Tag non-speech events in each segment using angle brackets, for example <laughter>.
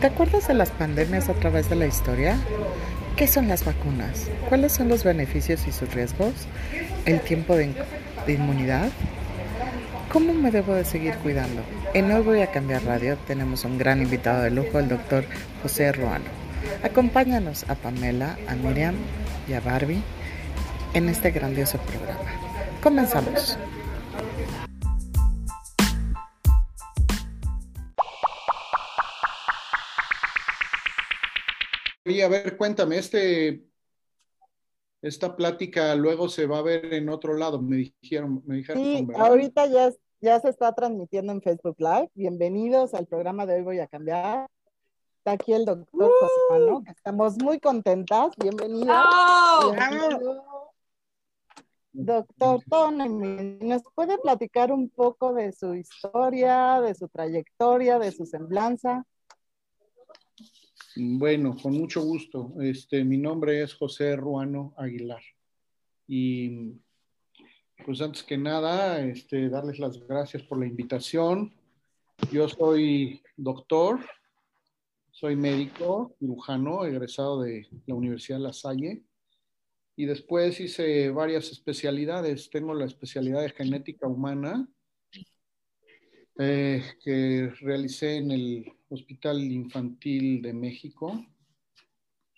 ¿Te acuerdas de las pandemias a través de la historia? ¿Qué son las vacunas? ¿Cuáles son los beneficios y sus riesgos? ¿El tiempo de, inmunidad? ¿Cómo me debo de seguir cuidando? En Hoy Voy a Cambiar Radio tenemos un gran invitado de lujo, el doctor José Ruano. Acompáñanos a Pamela, a Miriam y a Barbie en este grandioso programa. Comenzamos. A ver, cuéntame, este, esta plática luego se va a ver en otro lado, me dijeron. Me dijeron sí, ¿verdad? ahorita ya, ya se está transmitiendo en Facebook Live. Bienvenidos al programa de Hoy Voy a Cambiar. Está aquí el doctor José Mano, que estamos muy contentas. Bienvenida. ¡Oh! Bienvenido. Doctor Tony, ¿nos puede platicar un poco de su historia, de su trayectoria, de su semblanza? Bueno, con mucho gusto. Este, mi nombre es José Ruano Aguilar. Y pues antes que nada, este, darles las gracias por la invitación. Yo soy doctor, soy médico cirujano, egresado de la Universidad de La Salle. Y después hice varias especialidades. Tengo la especialidad de genética humana, eh, que realicé en el Hospital Infantil de México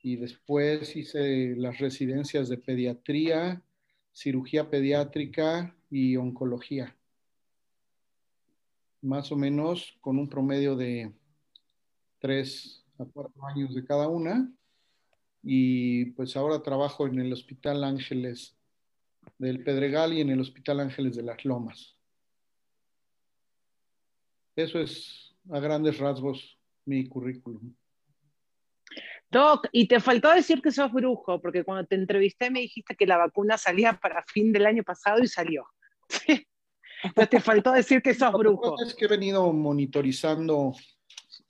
y después hice las residencias de pediatría, cirugía pediátrica y oncología. Más o menos con un promedio de tres a cuatro años de cada una. Y pues ahora trabajo en el Hospital Ángeles del Pedregal y en el Hospital Ángeles de las Lomas. Eso es a grandes rasgos mi currículum. Doc, y te faltó decir que sos brujo, porque cuando te entrevisté me dijiste que la vacuna salía para fin del año pasado y salió. Entonces te faltó decir que sos <laughs> brujo. Es que he venido monitorizando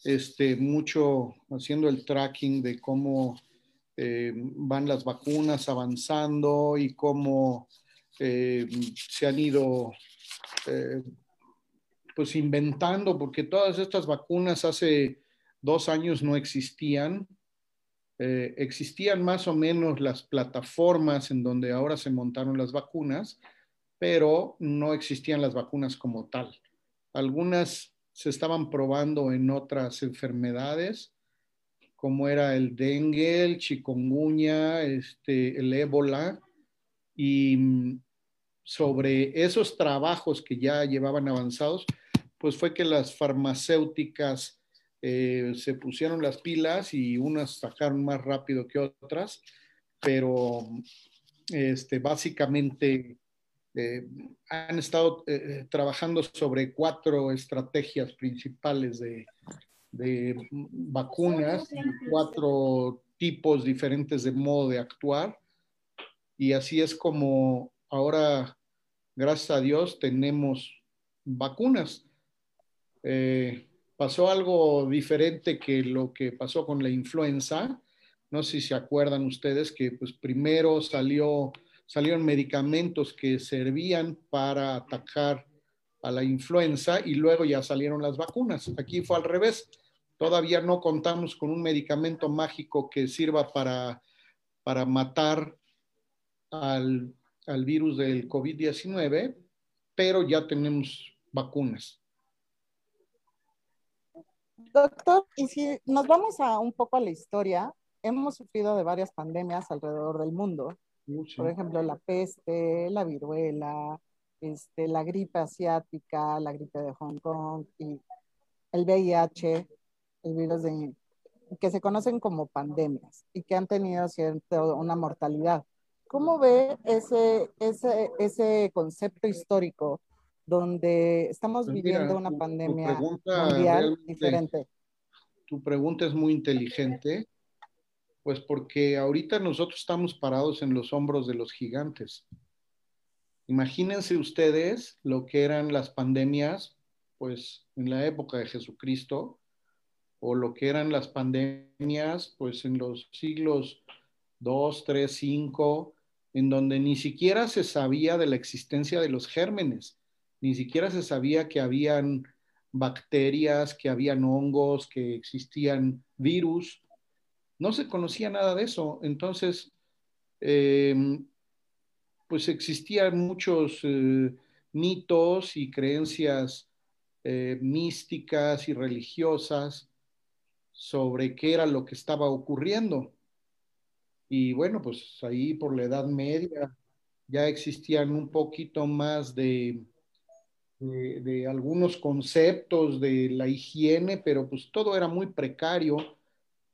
este, mucho, haciendo el tracking de cómo eh, van las vacunas avanzando y cómo eh, se han ido eh, pues inventando, porque todas estas vacunas hace dos años no existían. Eh, existían más o menos las plataformas en donde ahora se montaron las vacunas, pero no existían las vacunas como tal. Algunas se estaban probando en otras enfermedades, como era el dengue, el chikungunya, este, el ébola, y sobre esos trabajos que ya llevaban avanzados, pues fue que las farmacéuticas eh, se pusieron las pilas y unas sacaron más rápido que otras, pero este, básicamente eh, han estado eh, trabajando sobre cuatro estrategias principales de, de vacunas, cuatro tipos diferentes de modo de actuar. Y así es como ahora, gracias a Dios, tenemos vacunas. Eh, pasó algo diferente que lo que pasó con la influenza. No sé si se acuerdan ustedes que pues primero salió, salieron medicamentos que servían para atacar a la influenza y luego ya salieron las vacunas. Aquí fue al revés. Todavía no contamos con un medicamento mágico que sirva para, para matar al, al virus del COVID-19, pero ya tenemos vacunas. Doctor, y si nos vamos a un poco a la historia, hemos sufrido de varias pandemias alrededor del mundo. Mucho. Por ejemplo, la peste, la viruela, este, la gripe asiática, la gripe de Hong Kong y el VIH, el virus de, que se conocen como pandemias y que han tenido cierto, una mortalidad. ¿Cómo ve ese, ese, ese concepto histórico donde estamos Pues viviendo una tu- pandemia mundial diferente? Tu pregunta es muy inteligente, pues porque ahorita nosotros estamos parados en los hombros de los gigantes. Imagínense ustedes lo que eran las pandemias, pues en la época de Jesucristo, o lo que eran las pandemias, pues en los siglos 2, 3, 5, en donde ni siquiera se sabía de la existencia de los gérmenes, ni siquiera se sabía que habían bacterias, que habían hongos, que existían virus. No se conocía nada de eso. Entonces, em, pues existían muchos eh, mitos y creencias eh, místicas y religiosas sobre qué era lo que estaba ocurriendo. Y bueno, pues ahí por la Edad Media ya existían un poquito más de, de, algunos conceptos de la higiene, pero pues todo era muy precario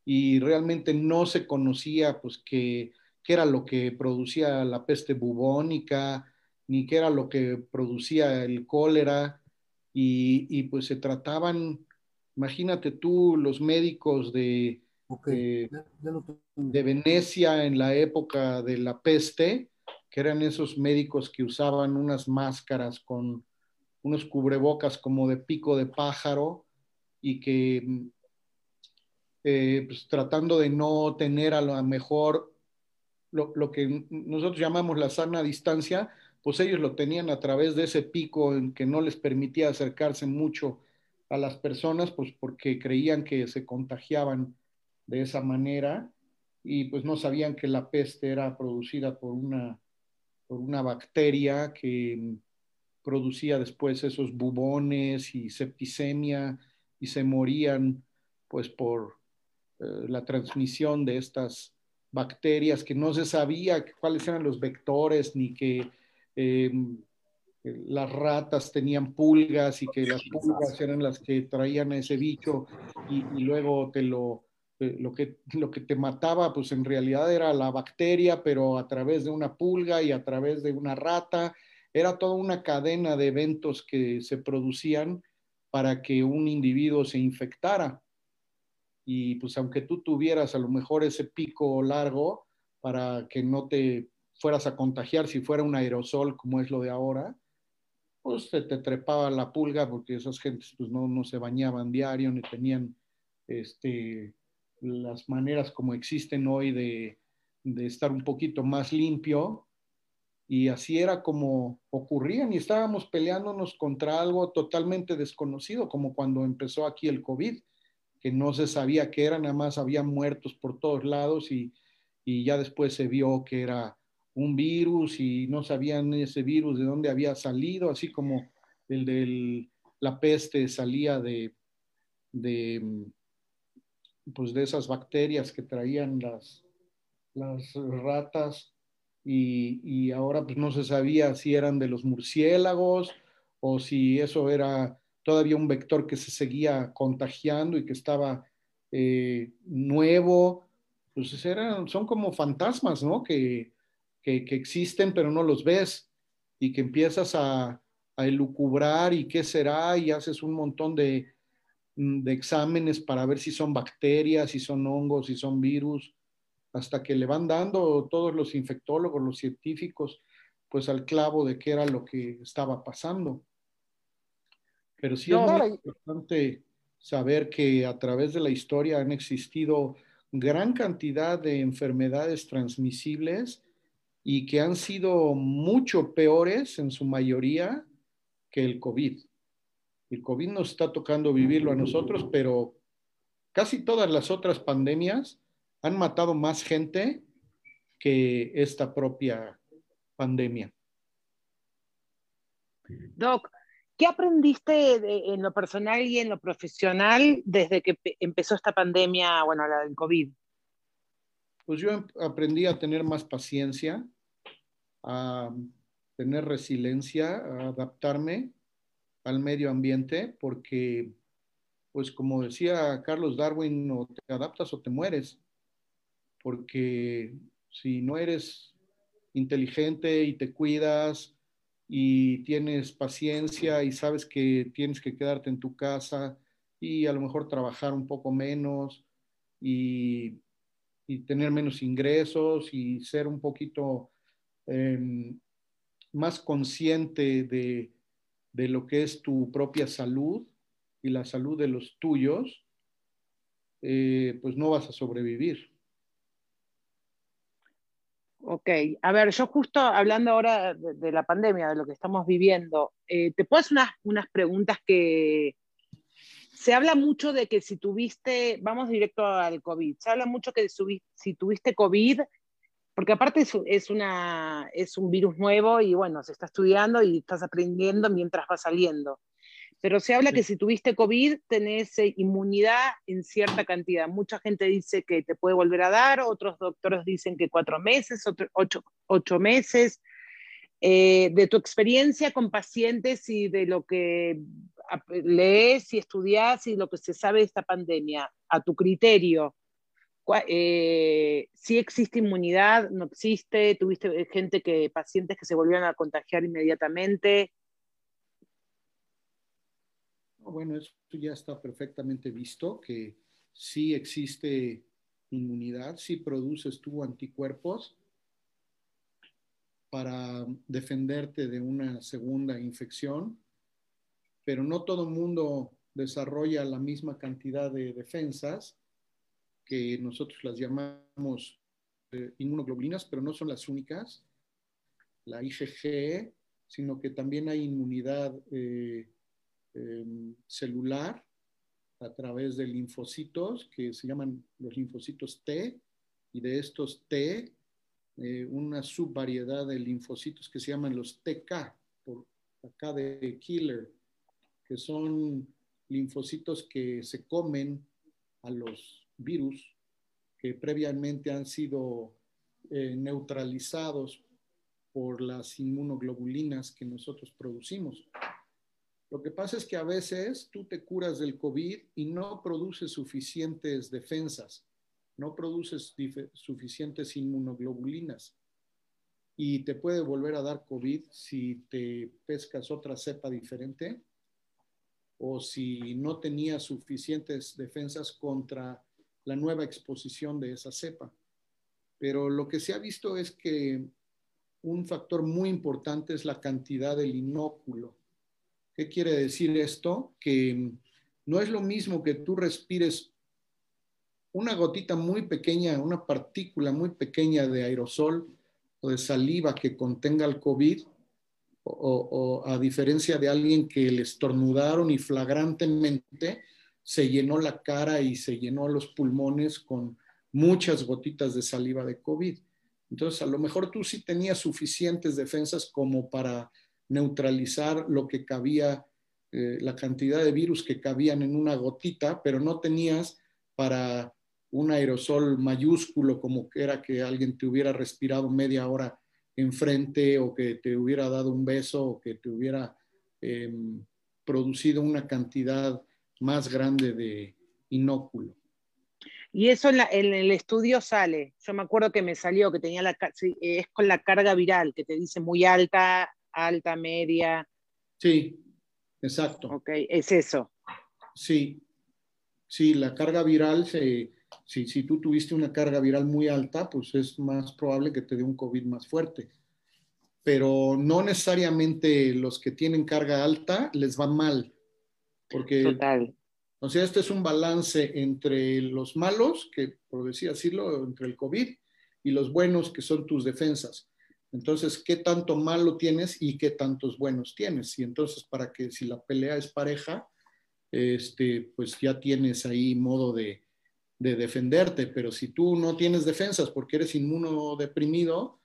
y realmente no se conocía pues qué era lo que producía la peste bubónica, ni qué era lo que producía el cólera, y, pues se trataban, imagínate tú, los médicos de, de Venecia en la época de la peste, que eran esos médicos que usaban unas máscaras con unos cubrebocas como de pico de pájaro y que eh, pues, tratando de no tener a lo mejor lo, lo, que nosotros llamamos la sana distancia, pues ellos lo tenían a través de ese pico en que no les permitía acercarse mucho a las personas, pues porque creían que se contagiaban de esa manera y pues no sabían que la peste era producida por una, por una bacteria que producía después esos bubones y septicemia y se morían pues por eh, la transmisión de estas bacterias que no se sabía cuáles eran los vectores ni que eh, las ratas tenían pulgas y que las pulgas eran las que traían a ese bicho y, luego te lo, eh, lo, que, lo que te mataba pues en realidad era la bacteria pero a través de una pulga y a través de una rata era toda una cadena de eventos que se producían para que un individuo se infectara. Y pues aunque tú tuvieras a lo mejor ese pico largo para que no te fueras a contagiar si fuera un aerosol como es lo de ahora, pues te, te trepaba la pulga porque esas gentes pues no, no se bañaban diario ni tenían este, las maneras como existen hoy de, de estar un poquito más limpio. Y así era como ocurrían y estábamos peleándonos contra algo totalmente desconocido, como cuando empezó aquí el COVID, que no se sabía qué era, nada más había muertos por todos lados y, y ya después se vio que era un virus y no sabían ese virus de dónde había salido, así como el de la peste salía de, de, pues de esas bacterias que traían las, las ratas y, ahora pues no se sabía si eran de los murciélagos o si eso era todavía un vector que se seguía contagiando y que estaba eh, nuevo. Pues eran, son como fantasmas, ¿no? Que, que, existen pero no los ves y que empiezas a, a elucubrar y qué será y haces un montón de, de exámenes para ver si son bacterias, si son hongos, si son virus hasta que le van dando todos los infectólogos, los científicos, pues al clavo de qué era lo que estaba pasando. Pero sí es muy importante saber que a través de la historia han existido gran cantidad de enfermedades transmisibles y que han sido mucho peores en su mayoría que el COVID. El COVID nos está tocando vivirlo a nosotros, pero casi todas las otras pandemias han matado más gente que esta propia pandemia. Doc, ¿qué aprendiste en lo personal y en lo profesional desde que empezó esta pandemia, bueno, la del COVID? Pues yo aprendí a tener más paciencia, a tener resiliencia, a adaptarme al medio ambiente, porque, pues como decía Carlos Darwin, o te adaptas o te mueres porque si no eres inteligente y te cuidas y tienes paciencia y sabes que tienes que quedarte en tu casa y a lo mejor trabajar un poco menos y, tener menos ingresos y ser un poquito em, más consciente de, lo que es tu propia salud y la salud de los tuyos, eh, pues no vas a sobrevivir. Ok, a ver, yo justo hablando ahora de, la pandemia, de lo que estamos viviendo, eh, ¿te puedo hacer unas, preguntas que, se habla mucho de que si tuviste, vamos directo al COVID, se habla mucho que si tuviste COVID, porque aparte es, es, una, es un virus nuevo y bueno, se está estudiando y estás aprendiendo mientras va saliendo. Pero se habla que si tuviste COVID tenés eh, inmunidad en cierta cantidad. Mucha gente dice que te puede volver a dar, otros doctores dicen que cuatro meses, otros ocho, ocho meses. Eh, de tu experiencia con pacientes y de lo que lees y estudias y lo que se sabe de esta pandemia, a tu criterio, eh, si existe inmunidad, no existe, tuviste gente que, pacientes que se volvieron a contagiar inmediatamente. Bueno, eso ya está perfectamente visto, que sí existe inmunidad, sí produces tú anticuerpos para defenderte de una segunda infección, pero no todo el mundo desarrolla la misma cantidad de defensas que nosotros las llamamos eh, inmunoglobulinas, pero no son las únicas, la IgG, sino que también hay inmunidad eh, em, celular a través de linfocitos que se llaman los linfocitos T, y de estos T, eh, una subvariedad de linfocitos que se llaman los TK, por acá de killer, que son linfocitos que se comen a los virus que previamente han sido eh, neutralizados por las inmunoglobulinas que nosotros producimos. Lo que pasa es que a veces tú te curas del COVID y no produces suficientes defensas, no produces suficientes inmunoglobulinas y te puede volver a dar COVID si te pescas otra cepa diferente o si no tenías suficientes defensas contra la nueva exposición de esa cepa. Pero lo que se ha visto es que un factor muy importante es la cantidad del inóculo. ¿Qué quiere decir esto? Que no es lo mismo que tú respires una gotita muy pequeña, una partícula muy pequeña de aerosol o de saliva que contenga el COVID, o, o a diferencia de alguien que le estornudaron y flagrantemente se llenó la cara y se llenó los pulmones con muchas gotitas de saliva de COVID. Entonces, a lo mejor tú sí tenías suficientes defensas como para neutralizar lo que cabía, eh, la cantidad de virus que cabían en una gotita, pero no tenías para un aerosol mayúsculo como que era que alguien te hubiera respirado media hora enfrente o que te hubiera dado un beso o que te hubiera em, producido una cantidad más grande de inóculo. Y eso en, el estudio sale. Yo me acuerdo que me salió que tenía la es con la carga viral, que te dice muy alta, alta, media. Sí, exacto. Ok, es eso. Sí, sí, la carga viral, si, si tú tuviste una carga viral muy alta, pues es más probable que te dé un COVID más fuerte. Pero no necesariamente los que tienen carga alta les va mal porque, Total. O sea, este es un balance entre los malos, que por decir decirlo, entre el COVID, y los buenos, que son tus defensas. Entonces, ¿qué tanto malo tienes y qué tantos buenos tienes? Y entonces, para que si la pelea es pareja, este, pues ya tienes ahí modo de, de defenderte. Pero si tú no tienes defensas porque eres inmunodeprimido,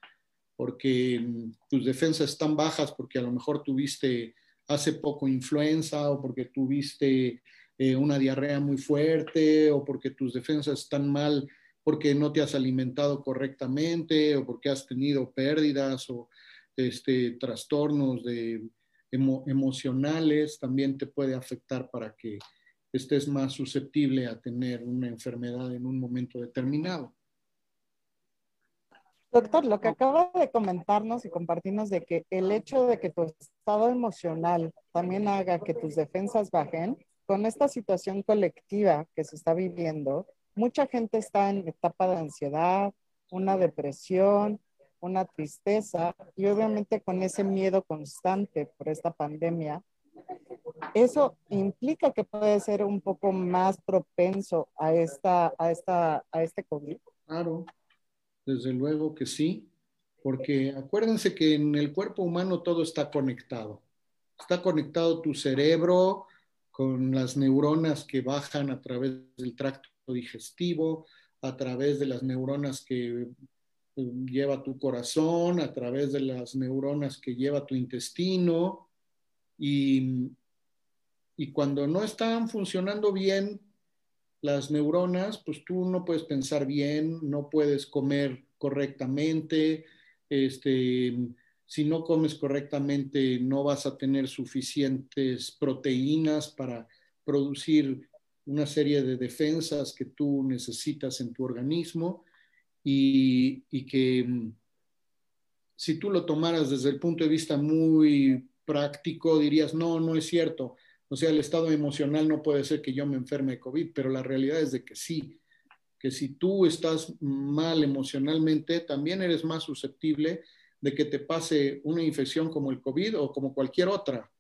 porque tus defensas están bajas, porque a lo mejor tuviste hace poco influenza o porque tuviste eh, una diarrea muy fuerte o porque tus defensas están mal porque no te has alimentado correctamente o porque has tenido pérdidas o este, trastornos de, emocionales, también te puede afectar para que estés más susceptible a tener una enfermedad en un momento determinado. Doctor, lo que acaba de comentarnos y compartirnos de que el hecho de que tu estado emocional también haga que tus defensas bajen, con esta situación colectiva que se está viviendo, mucha gente está en etapa de ansiedad, una depresión, una tristeza y obviamente con ese miedo constante por esta pandemia, eso implica que puede ser un poco más propenso a, esta, a, esta, a este COVID. Claro, desde luego que sí, porque acuérdense que en el cuerpo humano todo está conectado. Está conectado tu cerebro con las neuronas que bajan a través del tracto digestivo, a través de las neuronas que eh, lleva tu corazón, a través de las neuronas que lleva tu intestino. Y, y cuando no están funcionando bien las neuronas, pues tú no puedes pensar bien, no puedes comer correctamente, este, si no comes correctamente no vas a tener suficientes proteínas para producir una serie de defensas que tú necesitas en tu organismo y, y que si tú lo tomaras desde el punto de vista muy práctico, dirías, no, no es cierto. O sea, el estado emocional no puede ser que yo me enferme de COVID, pero la realidad es de que sí, que si tú estás mal emocionalmente, también eres más susceptible de que te pase una infección como el COVID o como cualquier otra.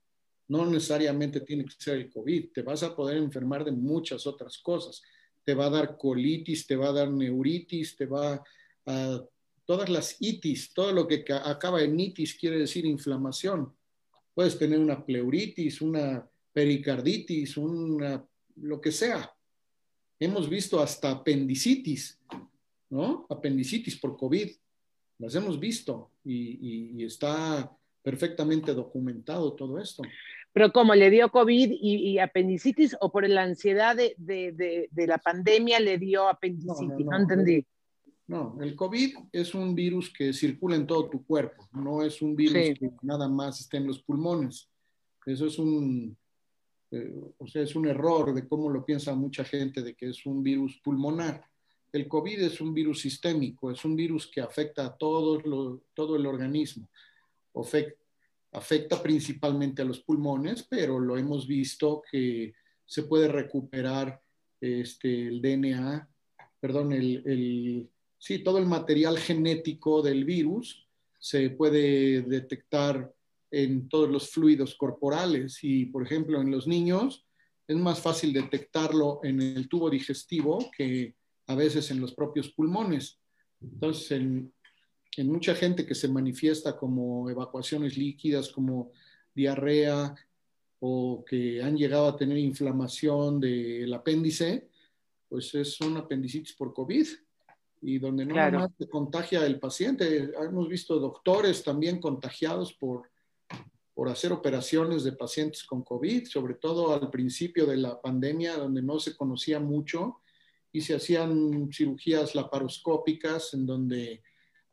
No necesariamente tiene que ser el COVID, te vas a poder enfermar de muchas otras cosas. Te va a dar colitis, te va a dar neuritis, te va a todas las itis, todo lo que acaba en itis quiere decir inflamación. Puedes tener una pleuritis, una pericarditis, una lo que sea. Hemos visto hasta apendicitis, ¿no? Apendicitis por COVID. Las hemos visto y, está perfectamente documentado todo esto. Pero como le dio COVID y, apendicitis o por la ansiedad de, la pandemia le dio apendicitis, no, entendí. No, el COVID es un virus que circula en todo tu cuerpo, no es un virus que nada más esté en los pulmones. Eso es un, eh, o sea, es un error de cómo lo piensa mucha gente de que es un virus pulmonar. El COVID es un virus sistémico, es un virus que afecta a todo, todo el organismo. Afecta, principalmente a los pulmones, pero lo hemos visto que se puede recuperar este, el DNA, perdón, el, sí, todo el material genético del virus se puede detectar en todos los fluidos corporales y, por ejemplo, en los niños es más fácil detectarlo en el tubo digestivo que a veces en los propios pulmones. Entonces, en, mucha gente que se manifiesta como evacuaciones líquidas, como diarrea o que han llegado a tener inflamación del apéndice, pues es un apendicitis por COVID y donde no más se contagia el paciente. Hemos visto doctores también contagiados por, por hacer operaciones de pacientes con COVID, sobre todo al principio de la pandemia, donde no se conocía mucho y se hacían cirugías laparoscópicas en donde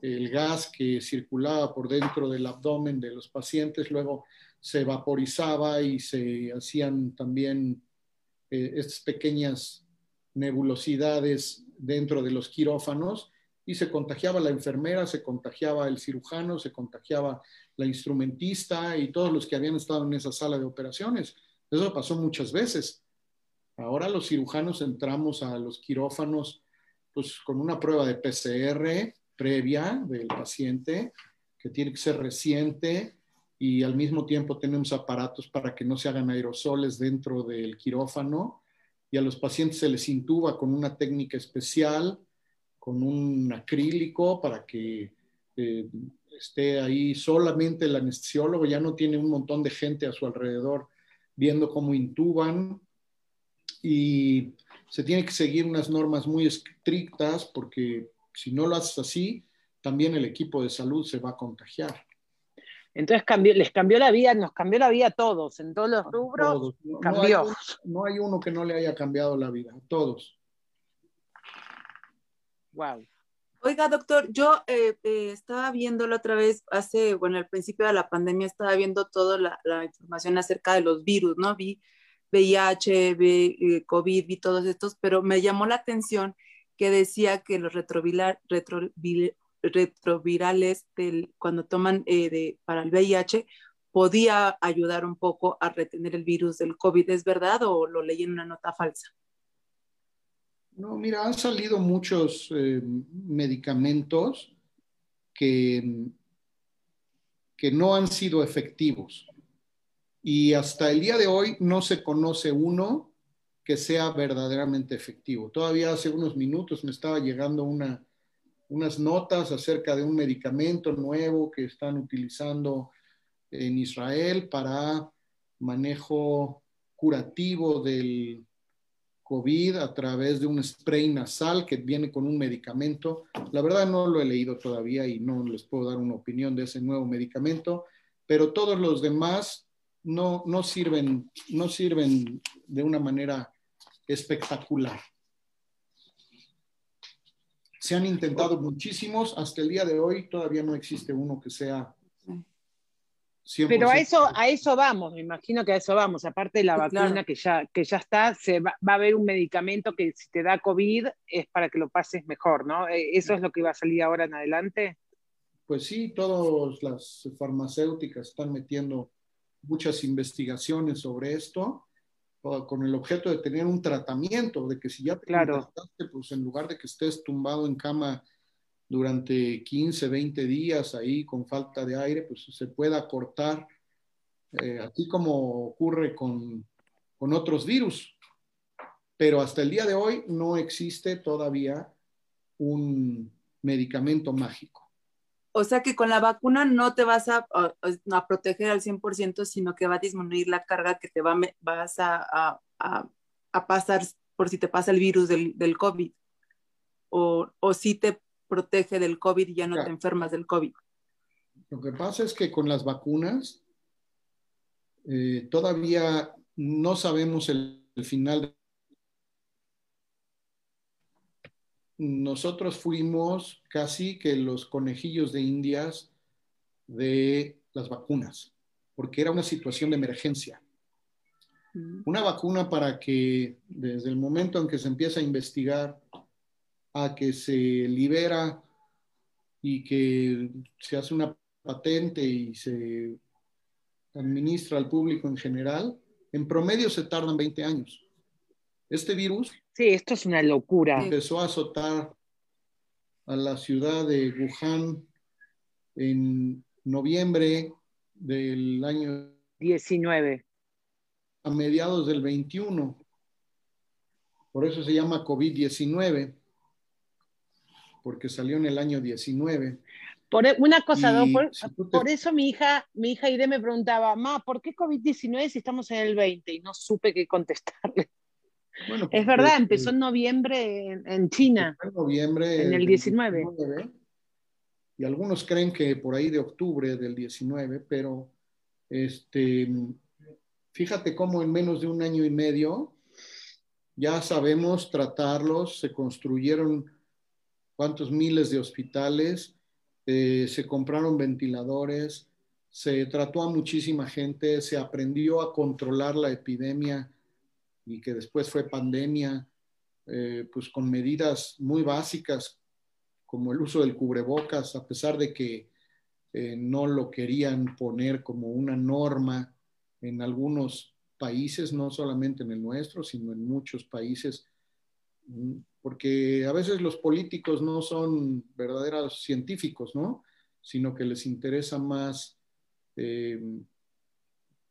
el gas que circulaba por dentro del abdomen de los pacientes luego se vaporizaba y se hacían también eh, estas pequeñas nebulosidades dentro de los quirófanos y se contagiaba la enfermera, se contagiaba el cirujano, se contagiaba la instrumentista y todos los que habían estado en esa sala de operaciones. Eso pasó muchas veces. Ahora los cirujanos entramos a los quirófanos pues, con una prueba de PCR previa del paciente, que tiene que ser reciente, y al mismo tiempo tenemos aparatos para que no se hagan aerosoles dentro del quirófano, y a los pacientes se les intuba con una técnica especial, con un acrílico para que eh, esté ahí solamente el anestesiólogo, ya no tiene un montón de gente a su alrededor viendo cómo intuban, y se tiene que seguir unas normas muy estrictas porque si no lo haces así, también el equipo de salud se va a contagiar. Entonces cambió, les cambió la vida, nos cambió la vida a todos, en todos los rubros cambió. No hay, uno que no le haya cambiado la vida, a todos. Wow. Oiga, doctor, yo eh, eh, estaba viéndolo otra vez hace, bueno, al principio de la pandemia estaba viendo toda la, la, información acerca de los virus, ¿no? Vi VIH, eh, COVID y todos estos, pero me llamó la atención que decía que los retrovirales del, cuando toman eh, para el VIH podía ayudar un poco a retener el virus del COVID. ¿Es verdad o lo leí en una nota falsa? No, mira, han salido muchos eh, medicamentos que, que no han sido efectivos y hasta el día de hoy no se conoce uno que sea verdaderamente efectivo. Todavía hace unos minutos me estaba llegando una, unas notas acerca de un medicamento nuevo que están utilizando en Israel para manejo curativo del COVID a través de un spray nasal que viene con un medicamento. La verdad no lo he leído todavía y no les puedo dar una opinión de ese nuevo medicamento, pero todos los demás no, no, sirven, no sirven de una manera espectacular. Se han intentado muchísimos, hasta el día de hoy todavía no existe uno que sea pero a eso, a eso vamos, me imagino que a eso vamos. Aparte de la vacuna que, ya, que ya está, se va, a haber un medicamento que si te da COVID es para que lo pases mejor, ¿no? Eh, ¿Eso es lo que va a salir ahora en adelante? Pues sí, todas las farmacéuticas están metiendo muchas investigaciones sobre esto con el objeto de tener un tratamiento, de que si ya te claro. pues en lugar de que estés tumbado en cama durante 15, 20 días ahí con falta de aire, pues se pueda cortar, eh, así como ocurre con, con otros virus. Pero hasta el día de hoy no existe todavía un medicamento mágico. O sea que con la vacuna no te vas a, a, proteger al 100%, sino que va a disminuir la carga que te va, vas a, a pasar por si te pasa el virus del, del COVID. O, o si te protege del COVID y ya no te enfermas del COVID. Lo que pasa es que con las vacunas eh, todavía no sabemos el, final. Nosotros fuimos casi que los conejillos de indias de las vacunas, porque era una situación de emergencia. Mm. Una vacuna para que desde el momento en que se empieza a investigar a que se libera y que se hace una patente y se administra al público en general, en promedio se tardan 20 años. Este virus. Sí, esto es una locura. Empezó a azotar a la ciudad de Wuhan en noviembre del año 19. A mediados del 21. Por eso se llama COVID-19 porque salió en el año 19. Por e, una cosa, por, eso mi hija, mi hija Ide me preguntaba, ma, ¿por qué COVID-19 si estamos en el 20? Y no supe qué contestarle. Bueno, es verdad, empezó en noviembre en, China. En noviembre. En el 19. Y algunos creen que por ahí de octubre del 19, pero este, fíjate cómo en menos de un año y medio ya sabemos tratarlos, se construyeron cuántos miles de hospitales, eh, se compraron ventiladores, se trató a muchísima gente, se aprendió a controlar la epidemia y que después fue pandemia, eh, pues con medidas muy básicas como el uso del cubrebocas, a pesar de que eh, no lo querían poner como una norma en algunos países, no solamente en el nuestro, sino en muchos países porque a veces los políticos no son verdaderos científicos, ¿no? Sino que les interesa más eh,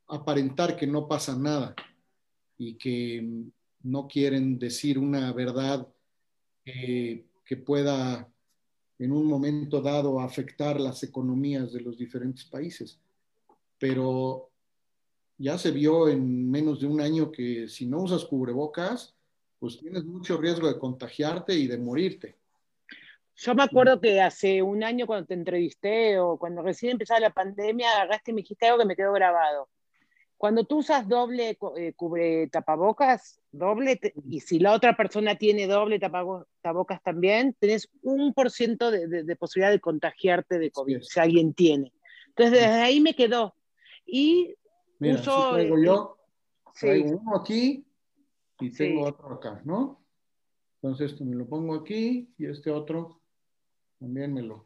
aparentar que no pasa nada y que no quieren decir una verdad que pueda en un momento dado afectar las economías de los diferentes países. Pero ya se vio en menos de un año que si no usas cubrebocas, pues tienes mucho riesgo de contagiarte y de morirte. Yo me acuerdo que hace un año cuando te entrevisté o cuando recién empezaba la pandemia, agarraste y me dijiste algo que me quedó grabado. Cuando tú usas doble eh, cubre tapabocas, doble, y si la otra persona tiene doble tapabocas también, tenés un por ciento de, posibilidad de contagiarte de COVID, si alguien tiene. Entonces, desde ahí me quedó. Y uso. yo, traigo uno aquí y tengo otro acá, ¿no? Entonces esto me lo pongo aquí y este otro también me lo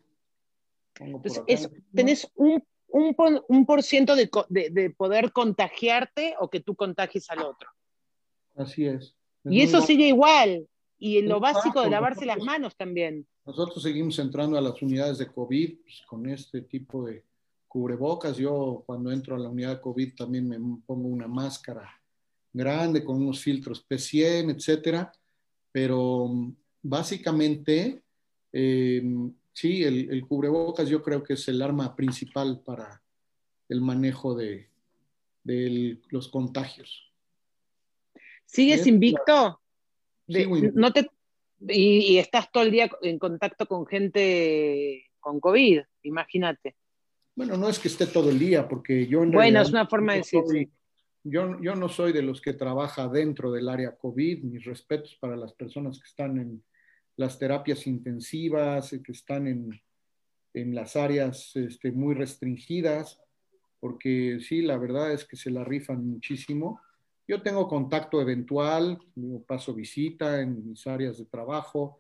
pongo por acá. tenés un, un, por ciento de, de, poder contagiarte o que tú contagies al otro. Así es. y eso sigue igual. Y en lo básico de lavarse las manos también. Nosotros seguimos entrando a las unidades de COVID pues, con este tipo de cubrebocas. Yo cuando entro a la unidad de COVID también me pongo una máscara grande con unos filtros P100, etcétera, pero mm, básicamente, eh, sí, el, cubrebocas yo creo que es el arma principal para el manejo de, los contagios. ¿Sigues Sí, invicto? De- invicto. no te, y, y estás todo el día en contacto con gente con COVID, imagínate. Bueno, no es que esté todo el día, porque yo en Bueno, realidad es una forma de decir, soy- Yo, yo no soy de los que trabaja dentro del área COVID. Mis respetos para las personas que están en las terapias intensivas, eh, que están en, en las áreas este, muy restringidas, porque sí, la verdad es que se la rifan muchísimo. Yo tengo contacto eventual, paso visita en mis áreas de trabajo,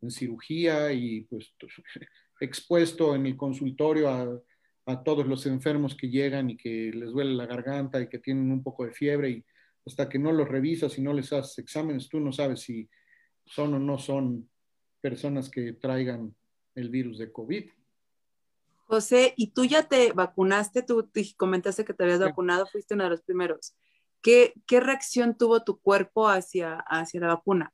en cirugía y pues <laughs> expuesto en el consultorio a, a todos los enfermos que llegan y que les duele la garganta y que tienen un poco de fiebre y hasta que no los revisas y no les haces exámenes, tú no sabes si son o no son personas que traigan el virus de COVID. José, ¿y tú ya te vacunaste? Tú te comentaste que te habías vacunado, fuiste uno de los primeros. ¿Qué, qué reacción tuvo tu cuerpo hacia, hacia la vacuna?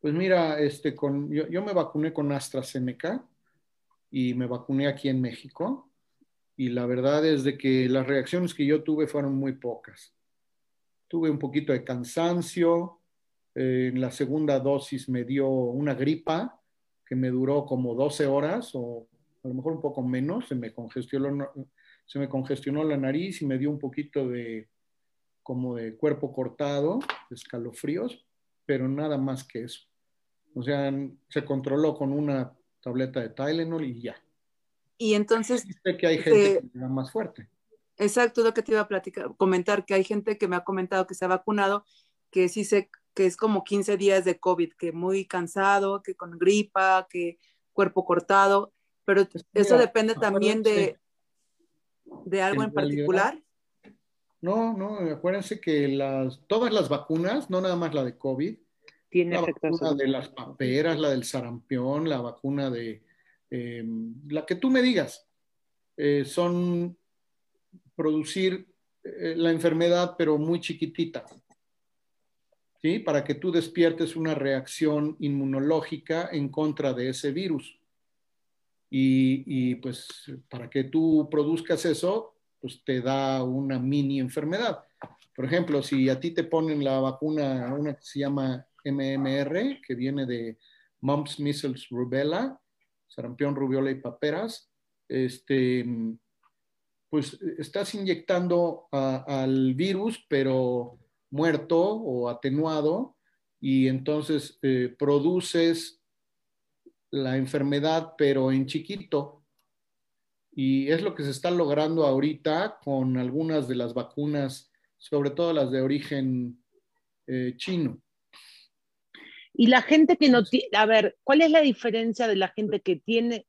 Pues mira, este, con, yo, yo me vacuné con AstraZeneca y me vacuné aquí en México y la verdad es de que las reacciones que yo tuve fueron muy pocas. Tuve un poquito de cansancio, eh, en la segunda dosis me dio una gripa que me duró como 12 horas o a lo mejor un poco menos, se me congestionó, se me congestionó la nariz y me dio un poquito de como de cuerpo cortado, escalofríos, pero nada más que eso. O sea, se controló con una tableta de Tylenol y ya. Y entonces, que hay gente eh, que da más fuerte. exacto lo que te iba a platicar, comentar, que hay gente que me ha comentado que se ha vacunado, que sí sé que es como 15 días de COVID, que muy cansado, que con gripa, que cuerpo cortado, pero Pues eso depende también de, de algo En en particular. No, no, acuérdense que las, todas las vacunas, no nada más la de COVID, Tiene la efectos vacuna de las paperas, la del sarampión, la vacuna de eh, la que tú me digas, eh, son producir eh, la enfermedad, pero muy chiquitita. ¿Sí? Para que tú despiertes una reacción inmunológica en contra de ese virus. Y, y, pues para que tú produzcas eso, pues te da una mini enfermedad. Por ejemplo, si a ti te ponen la vacuna, una que se llama MMR, que viene de mumps, measles, rubella, sarampión, rubiola y paperas, este, pues estás inyectando al virus, pero muerto o atenuado, y entonces eh, produces la enfermedad, pero en chiquito. Y es lo que se está logrando ahorita con algunas de las vacunas, sobre todo las de origen eh, chino. Y la gente que no tiene, a ver, ¿cuál es la diferencia de la gente que tiene?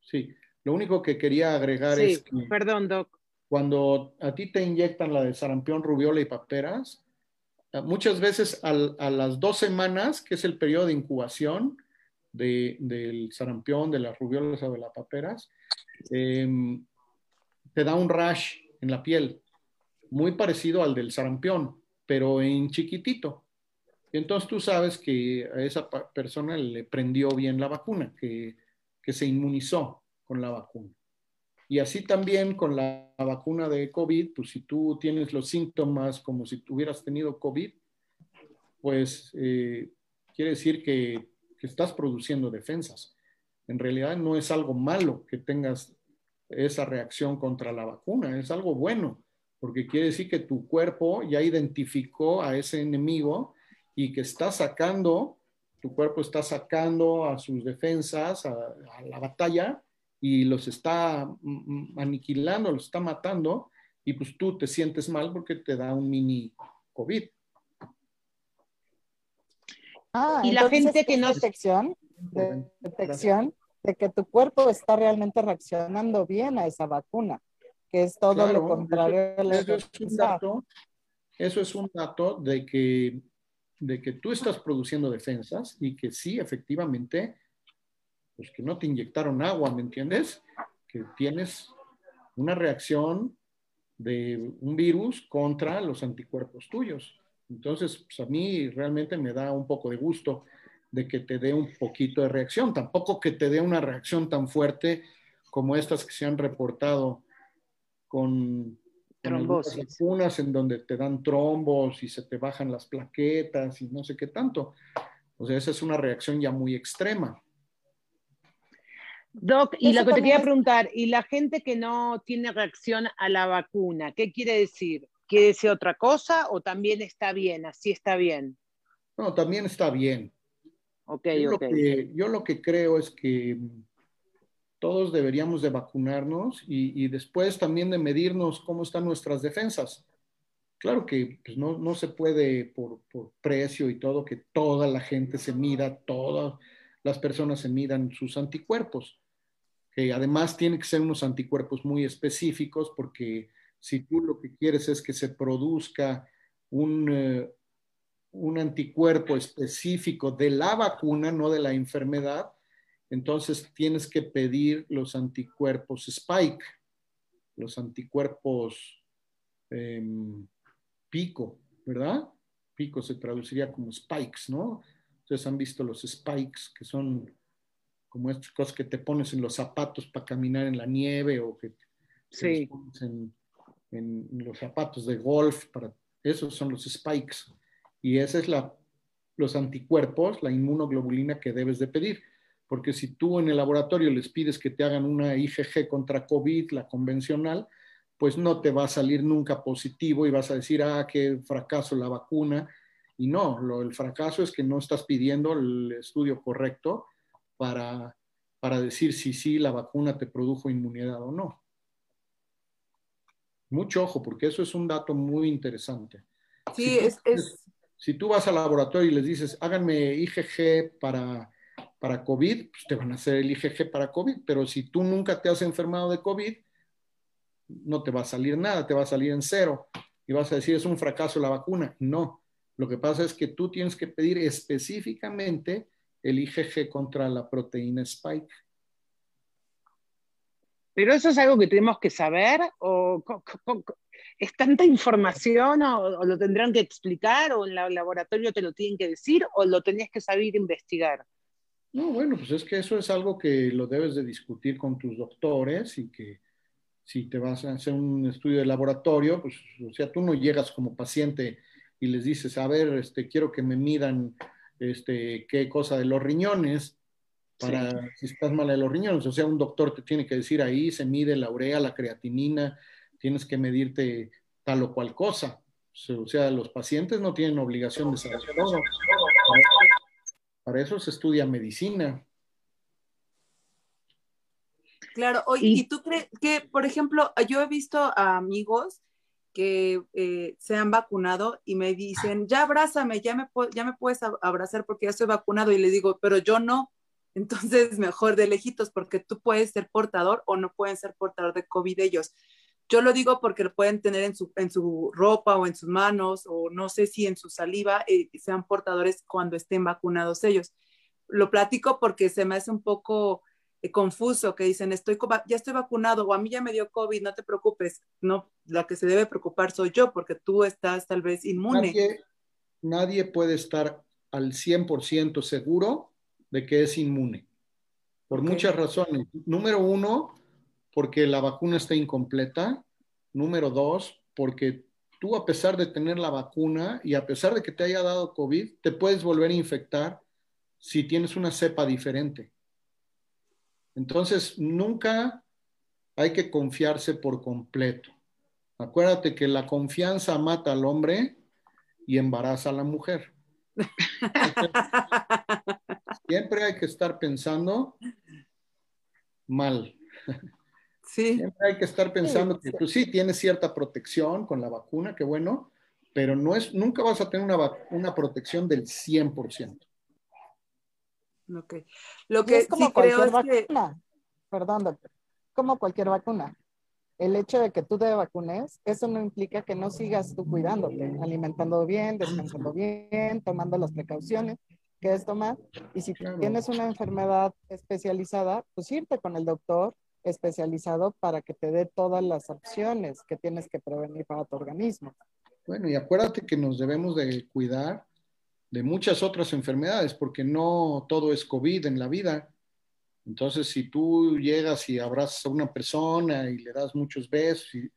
Sí, lo único que quería agregar Sí, es que perdón, Doc. cuando a ti te inyectan la de sarampión, rubiola y paperas, eh, muchas veces al, a las dos semanas, que es el periodo de incubación de, del sarampión, de las rubiolas o de las paperas, eh, te da un rash en la piel, muy parecido al del sarampión, pero en chiquitito. Y entonces tú sabes que a esa persona le prendió bien la vacuna, que, que se inmunizó con la vacuna. Y así también con la, vacuna de COVID, pues si tú tienes los síntomas como si tuvieras tenido COVID, pues eh, quiere decir que, estás produciendo defensas. En realidad no es algo malo que tengas esa reacción contra la vacuna, es algo bueno, porque quiere decir que tu cuerpo ya identificó a ese enemigo y que está sacando, tu cuerpo está sacando a sus defensas, a, a la batalla, y los está aniquilando, los está matando, y pues tú te sientes mal porque te da un mini COVID. Ah, y la gente que no... Detección, de, detección de que tu cuerpo está realmente reaccionando bien a esa vacuna, que es todo claro, lo contrario eso, eso es un dato, eso es un dato de que, de que tú estás produciendo defensas y que sí, efectivamente, pues que no te inyectaron agua, ¿me entiendes? Que tienes una reacción de un virus contra los anticuerpos tuyos. Entonces, pues a mí realmente me da un poco de gusto de que te dé un poquito de reacción, tampoco que te dé una reacción tan fuerte como estas que se han reportado con, Trombosis. vacunas en donde te dan trombos y se te bajan las plaquetas y no sé qué tanto. O sea, esa es una reacción ya muy extrema. Doc, y Eso lo que te quería es- preguntar, ¿y la gente que no tiene reacción a la vacuna, qué quiere decir? ¿Quiere decir otra cosa o también está bien? Así está bien. No, también está bien. Ok, Yo lo, ok. que, yo lo que creo es que mm, todos deberíamos de vacunarnos y, después también de medirnos cómo están nuestras defensas. Claro que pues, no, no se puede por, por precio y todo que toda la gente se mida, todas las personas se midan sus anticuerpos, que además tienen que ser unos anticuerpos muy específicos porque si tú lo que quieres es que se produzca un, eh, un anticuerpo específico de la vacuna, no de la enfermedad, entonces tienes que pedir los anticuerpos Spike, los anticuerpos em, pico, ¿verdad? Pico se traduciría como spikes, ¿no? Ustedes han visto los spikes, que son como estas cosas que te pones en los zapatos para caminar en la nieve o que Sí. los pones en, en los zapatos de golf, para, esos son los spikes. Y esa es la, los anticuerpos, la inmunoglobulina que debes de pedir. Porque si tú en el laboratorio les pides que te hagan una IgG contra COVID, la convencional, pues no te va a salir nunca positivo y vas a decir, ah, qué fracaso la vacuna. Y no, lo, el fracaso es que no estás pidiendo el estudio correcto para, para decir si sí la vacuna te produjo inmunidad o no. Mucho ojo, porque eso es un dato muy interesante. Sí, Si tú es, es, si tú vas al laboratorio y les dices, háganme IgG para, para COVID, pues te van a hacer el IgG para COVID, pero si tú nunca te has enfermado de COVID, no te va a salir nada, te va a salir en cero y vas a decir, es un fracaso la vacuna. No, lo que pasa es que tú tienes que pedir específicamente el IgG contra la proteína Spike. ¿Pero eso es algo que tenemos que saber? ¿O es tanta información o, o lo tendrán que explicar o en el laboratorio te lo tienen que decir o lo tenés que saber investigar? No, bueno, pues es que eso es algo que lo debes de discutir con tus doctores y que si te vas a hacer un estudio de laboratorio, pues, o sea, tú no llegas como paciente y les dices, a ver, este, quiero que me midan, este, qué cosa de los riñones, para si estás mal de los riñones. O sea, un doctor te tiene que decir ahí, se mide la urea, la creatinina, tienes que medirte tal o cual cosa. O sea, los pacientes no tienen obligación de saber todo. Para eso, se estudia medicina. Claro, oye, Y- ¿y tú crees que, por ejemplo, yo he visto a amigos que eh, se han vacunado y me dicen, ya abrázame, ya me, ya me puedes ab- abrazar porque ya estoy vacunado y les digo, pero yo no. Entonces, mejor de lejitos porque tú puedes ser portador o no pueden ser portador de COVID ellos. Yo lo digo porque lo pueden tener en su, en su ropa o en sus manos o no sé si en su saliva eh, sean portadores cuando estén vacunados ellos. Lo platico porque se me hace un poco eh, confuso que dicen, estoy, ya estoy vacunado o a mí ya me dio COVID, no te preocupes. No, la que se debe preocupar soy yo porque tú estás tal vez inmune. Nadie, nadie puede estar al 100% seguro de que es inmune, por muchas razones. Número uno, porque la vacuna está incompleta. Número dos, porque tú a pesar de tener la vacuna y a pesar de que te haya dado COVID, te puedes volver a infectar si tienes una cepa diferente. Entonces, nunca hay que confiarse por completo. Acuérdate que la confianza mata al hombre y embaraza a la mujer. <laughs> Siempre hay que estar pensando mal. Sí, Siempre hay que estar pensando que pues sí, tienes cierta protección con la vacuna, qué bueno, pero no es, nunca vas a tener una, una protección del 100%. ok. Lo Y que es como sí creo cualquier es que, vacuna. Perdón, doctor. Como cualquier vacuna. El hecho de que tú te vacunes, eso no implica que no sigas tú cuidándote, alimentando bien, descansando bien, tomando las precauciones que debes tomar. Y si Claro. tienes una enfermedad especializada, pues irte con el doctor especializado para que te dé todas las opciones que tienes que prevenir para tu organismo. Bueno, y acuérdate que nos debemos de cuidar de muchas otras enfermedades, porque no todo es COVID en la vida. Entonces, si tú llegas y abrazas a una persona y le das muchos besos, y,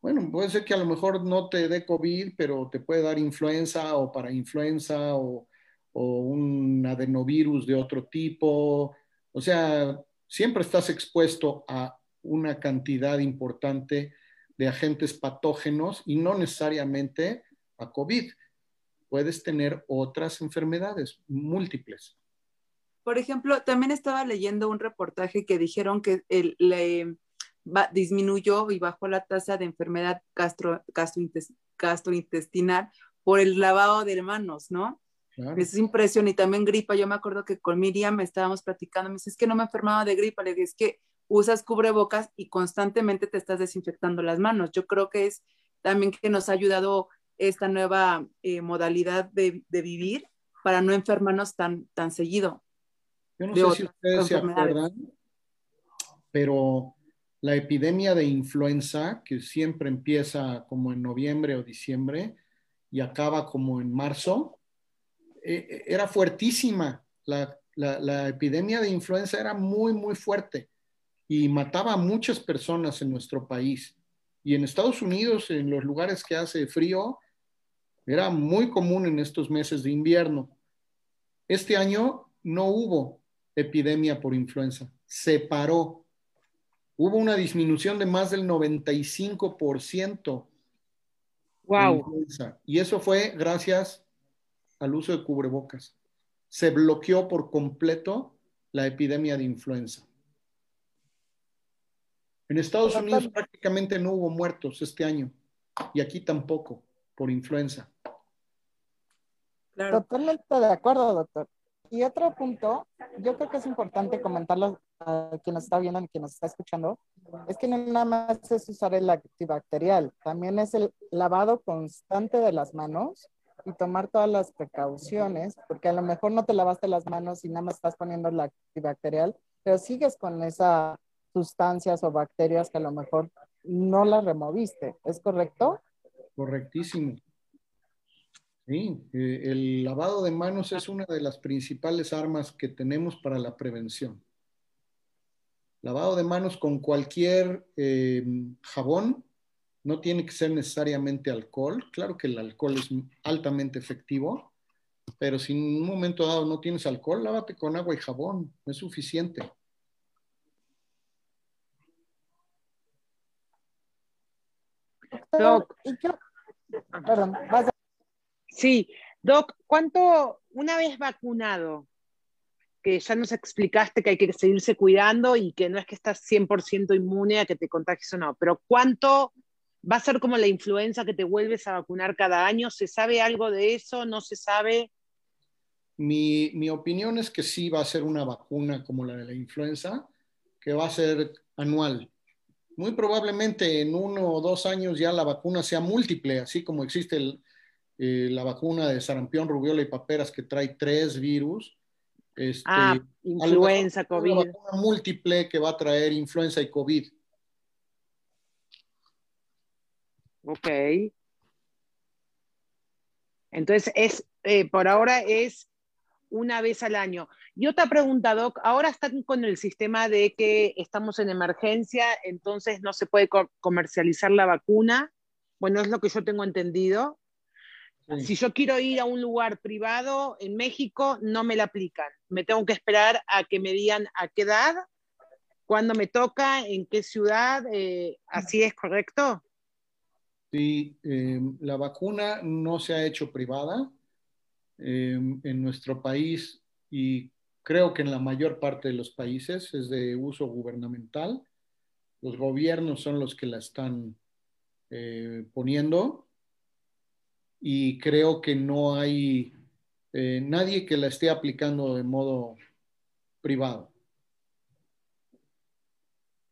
Bueno, puede ser que a lo mejor no te dé COVID, pero te puede dar influenza o para influenza o, o un adenovirus de otro tipo. O sea, siempre estás expuesto a una cantidad importante de agentes patógenos y no necesariamente a COVID. Puedes tener otras enfermedades múltiples. Por ejemplo, también estaba leyendo un reportaje que dijeron que el, disminuyó y bajó la tasa de enfermedad gastro, gastrointestinal por el lavado de manos, ¿no? Claro. Es impresión y también gripa. Yo me acuerdo que con Miriam estábamos platicando, me dice, es que no me enfermaba de gripa, le dije, es que usas cubrebocas y constantemente te estás desinfectando las manos. Yo creo que es también que nos ha ayudado esta nueva eh, modalidad de, de, vivir para no enfermarnos tan, tan seguido. Yo no sé si ustedes se acuerdan, pero la epidemia de influenza, que siempre empieza como en noviembre o diciembre y acaba como en marzo, eh, era fuertísima. La, la, la, epidemia de influenza era muy, muy fuerte y mataba a muchas personas en nuestro país. Y en Estados Unidos, en los lugares que hace frío, era muy común en estos meses de invierno. Este año no hubo epidemia por influenza, se paró. Hubo una disminución de más del 95%. Wow. Y eso fue gracias al uso de cubrebocas. Se bloqueó por completo la epidemia de influenza. En Estados Unidos prácticamente no hubo muertos este año y aquí tampoco por influenza. Claro. Totalmente de acuerdo, doctor. Y otro punto, yo creo que es importante comentarlo a quien nos está viendo y quien nos está escuchando, es que no nada más es usar el antibacterial, también es el lavado constante de las manos y tomar todas las precauciones, porque a lo mejor no te lavaste las manos y nada más estás poniendo el antibacterial, pero sigues con esas sustancias o bacterias que a lo mejor no las removiste, ¿es correcto? Correctísimo. Sí, eh, el lavado de manos es una de las principales armas que tenemos para la prevención. Lavado de manos con cualquier eh, jabón, no tiene que ser necesariamente alcohol. Claro que el alcohol es altamente efectivo, pero si en un momento dado no tienes alcohol, lávate con agua y jabón, es suficiente. Doc. Perdón, vas a... Sí, Doc, ¿cuánto, una vez vacunado, que ya nos explicaste que hay que seguirse cuidando y que no es que estás 100% inmune a que te contagies o no, pero ¿cuánto va a ser como la influenza que te vuelves a vacunar cada año? ¿Se sabe algo de eso? ¿No se sabe? Mi, mi opinión es que sí va a ser una vacuna como la de la influenza, que va a ser anual. Muy probablemente en uno o dos años ya la vacuna sea múltiple, así como existe el, eh, la vacuna de sarampión, rubiola y paperas que trae tres virus. Este, ah, influenza, COVID. Una vacuna múltiple que va a traer influenza y COVID. Ok. Entonces, es, eh, por ahora es una vez al año. Y otra pregunta, Doc, ahora están con el sistema de que estamos en emergencia, entonces no se puede co comercializar la vacuna. Bueno, es lo que yo tengo entendido. Sí. Si yo quiero ir a un lugar privado en México, no me la aplican. Me tengo que esperar a que me digan a qué edad, cuándo me toca, en qué ciudad. Eh, ¿Así es correcto? Sí, eh, la vacuna no se ha hecho privada. Eh, en nuestro país y creo que en la mayor parte de los países es de uso gubernamental. Los gobiernos son los que la están eh, poniendo y creo que no hay eh, nadie que la esté aplicando de modo privado.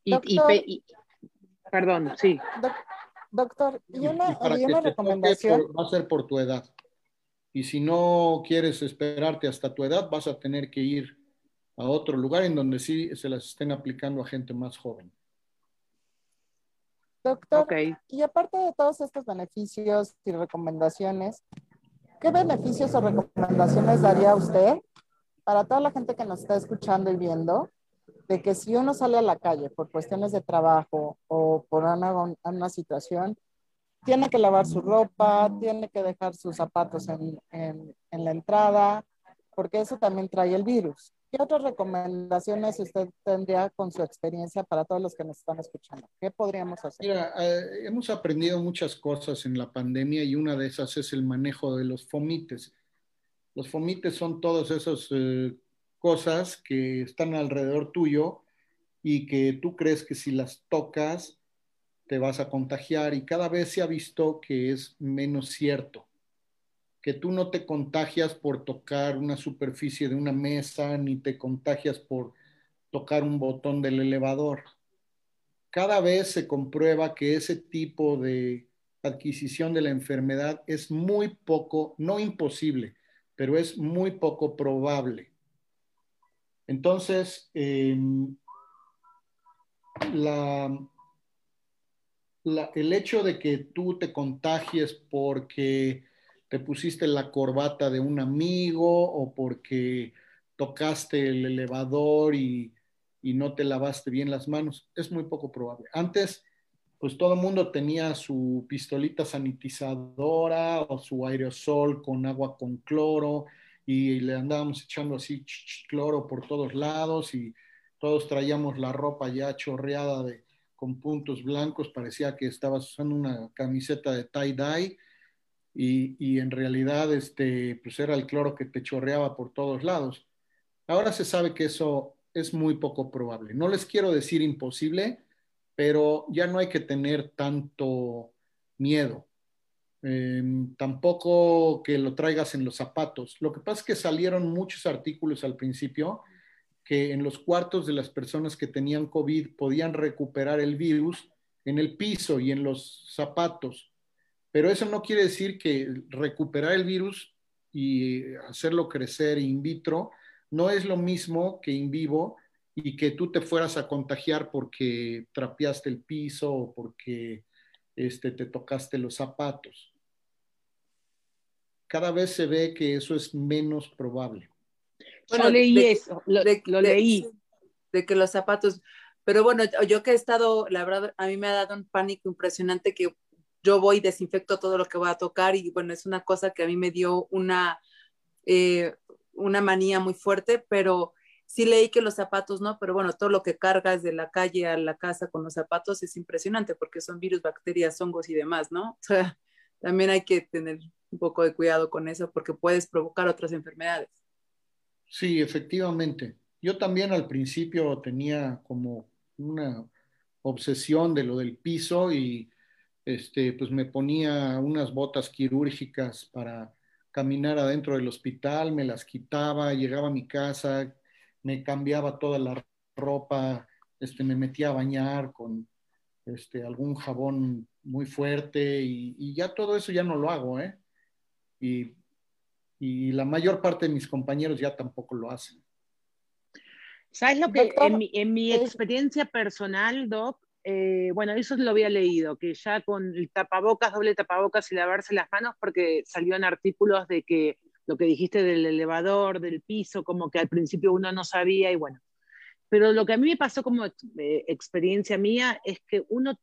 Y, y, y, perdón, sí. Doctor, y una, y para y una que recomendación. Por, va a ser por tu edad. Y si no quieres esperarte hasta tu edad, vas a tener que ir a otro lugar en donde sí se las estén aplicando a gente más joven. Doctor, okay. y aparte de todos estos beneficios y recomendaciones, ¿qué beneficios o recomendaciones daría usted para toda la gente que nos está escuchando y viendo de que si uno sale a la calle por cuestiones de trabajo o por una, una situación, tiene que lavar su ropa, tiene que dejar sus zapatos en, en, en, la entrada, porque eso también trae el virus. ¿Qué otras recomendaciones usted tendría con su experiencia para todos los que nos están escuchando? ¿Qué podríamos hacer? Mira, eh, hemos aprendido muchas cosas en la pandemia y una de esas es el manejo de los fomites. Los fomites son todas esas eh, cosas que están alrededor tuyo y que tú crees que si las tocas te vas a contagiar y cada vez se ha visto que es menos cierto, que tú no te contagias por tocar una superficie de una mesa ni te contagias por tocar un botón del elevador. Cada vez se comprueba que ese tipo de adquisición de la enfermedad es muy poco, no imposible, pero es muy poco probable. Entonces, la, el hecho de que tú te contagies porque te pusiste la corbata de un amigo o porque tocaste el elevador y, y no te lavaste bien las manos, es muy poco probable. Antes, pues todo el mundo tenía su pistolita sanitizadora o su aerosol con agua con cloro y le andábamos echando así cloro por todos lados y todos traíamos la ropa ya chorreada de, con puntos blancos, parecía que estabas usando una camiseta de tie-dye y, y, en realidad este, pues era el cloro que te chorreaba por todos lados. Ahora se sabe que eso es muy poco probable. No les quiero decir imposible, pero ya no hay que tener tanto miedo. Eh, tampoco que lo traigas en los zapatos. Lo que pasa es que salieron muchos artículos al principio que en los cuartos de las personas que tenían COVID podían recuperar el virus en el piso y en los zapatos. Pero eso no quiere decir que recuperar el virus y hacerlo crecer in vitro no es lo mismo que in vivo y que tú te fueras a contagiar porque trapeaste el piso o porque este, te tocaste los zapatos. Cada vez se ve que eso es menos probable. Bueno, yo leí eso, lo, leí. De que los zapatos, pero bueno, yo que he estado, la verdad, a mí me ha dado un pánico impresionante que yo voy y desinfecto todo lo que voy a tocar y bueno, es una cosa que a mí me dio una, eh, una manía muy fuerte, pero sí leí que los zapatos no, pero bueno, todo lo que cargas de la calle a la casa con los zapatos es impresionante porque son virus, bacterias, hongos y demás, ¿no? <laughs> O sea, también hay que tener un poco de cuidado con eso porque puedes provocar otras enfermedades. Sí, efectivamente. Yo también al principio tenía como una obsesión de lo del piso y este, pues me ponía unas botas quirúrgicas para caminar adentro del hospital, me las quitaba, llegaba a mi casa, me cambiaba toda la ropa, este, me metía a bañar con este, algún jabón muy fuerte y, y ya todo eso ya no lo hago, ¿eh? Y y la mayor parte de mis compañeros ya tampoco lo hacen. ¿Sabes lo que en mi, experiencia personal, Doc? Eh, bueno, eso lo había leído, que ya con el tapabocas, doble tapabocas y lavarse las manos, porque salieron artículos de que lo que dijiste del elevador, del piso, como que al principio uno no sabía y bueno. Pero lo que a mí me pasó como eh, experiencia mía es que uno,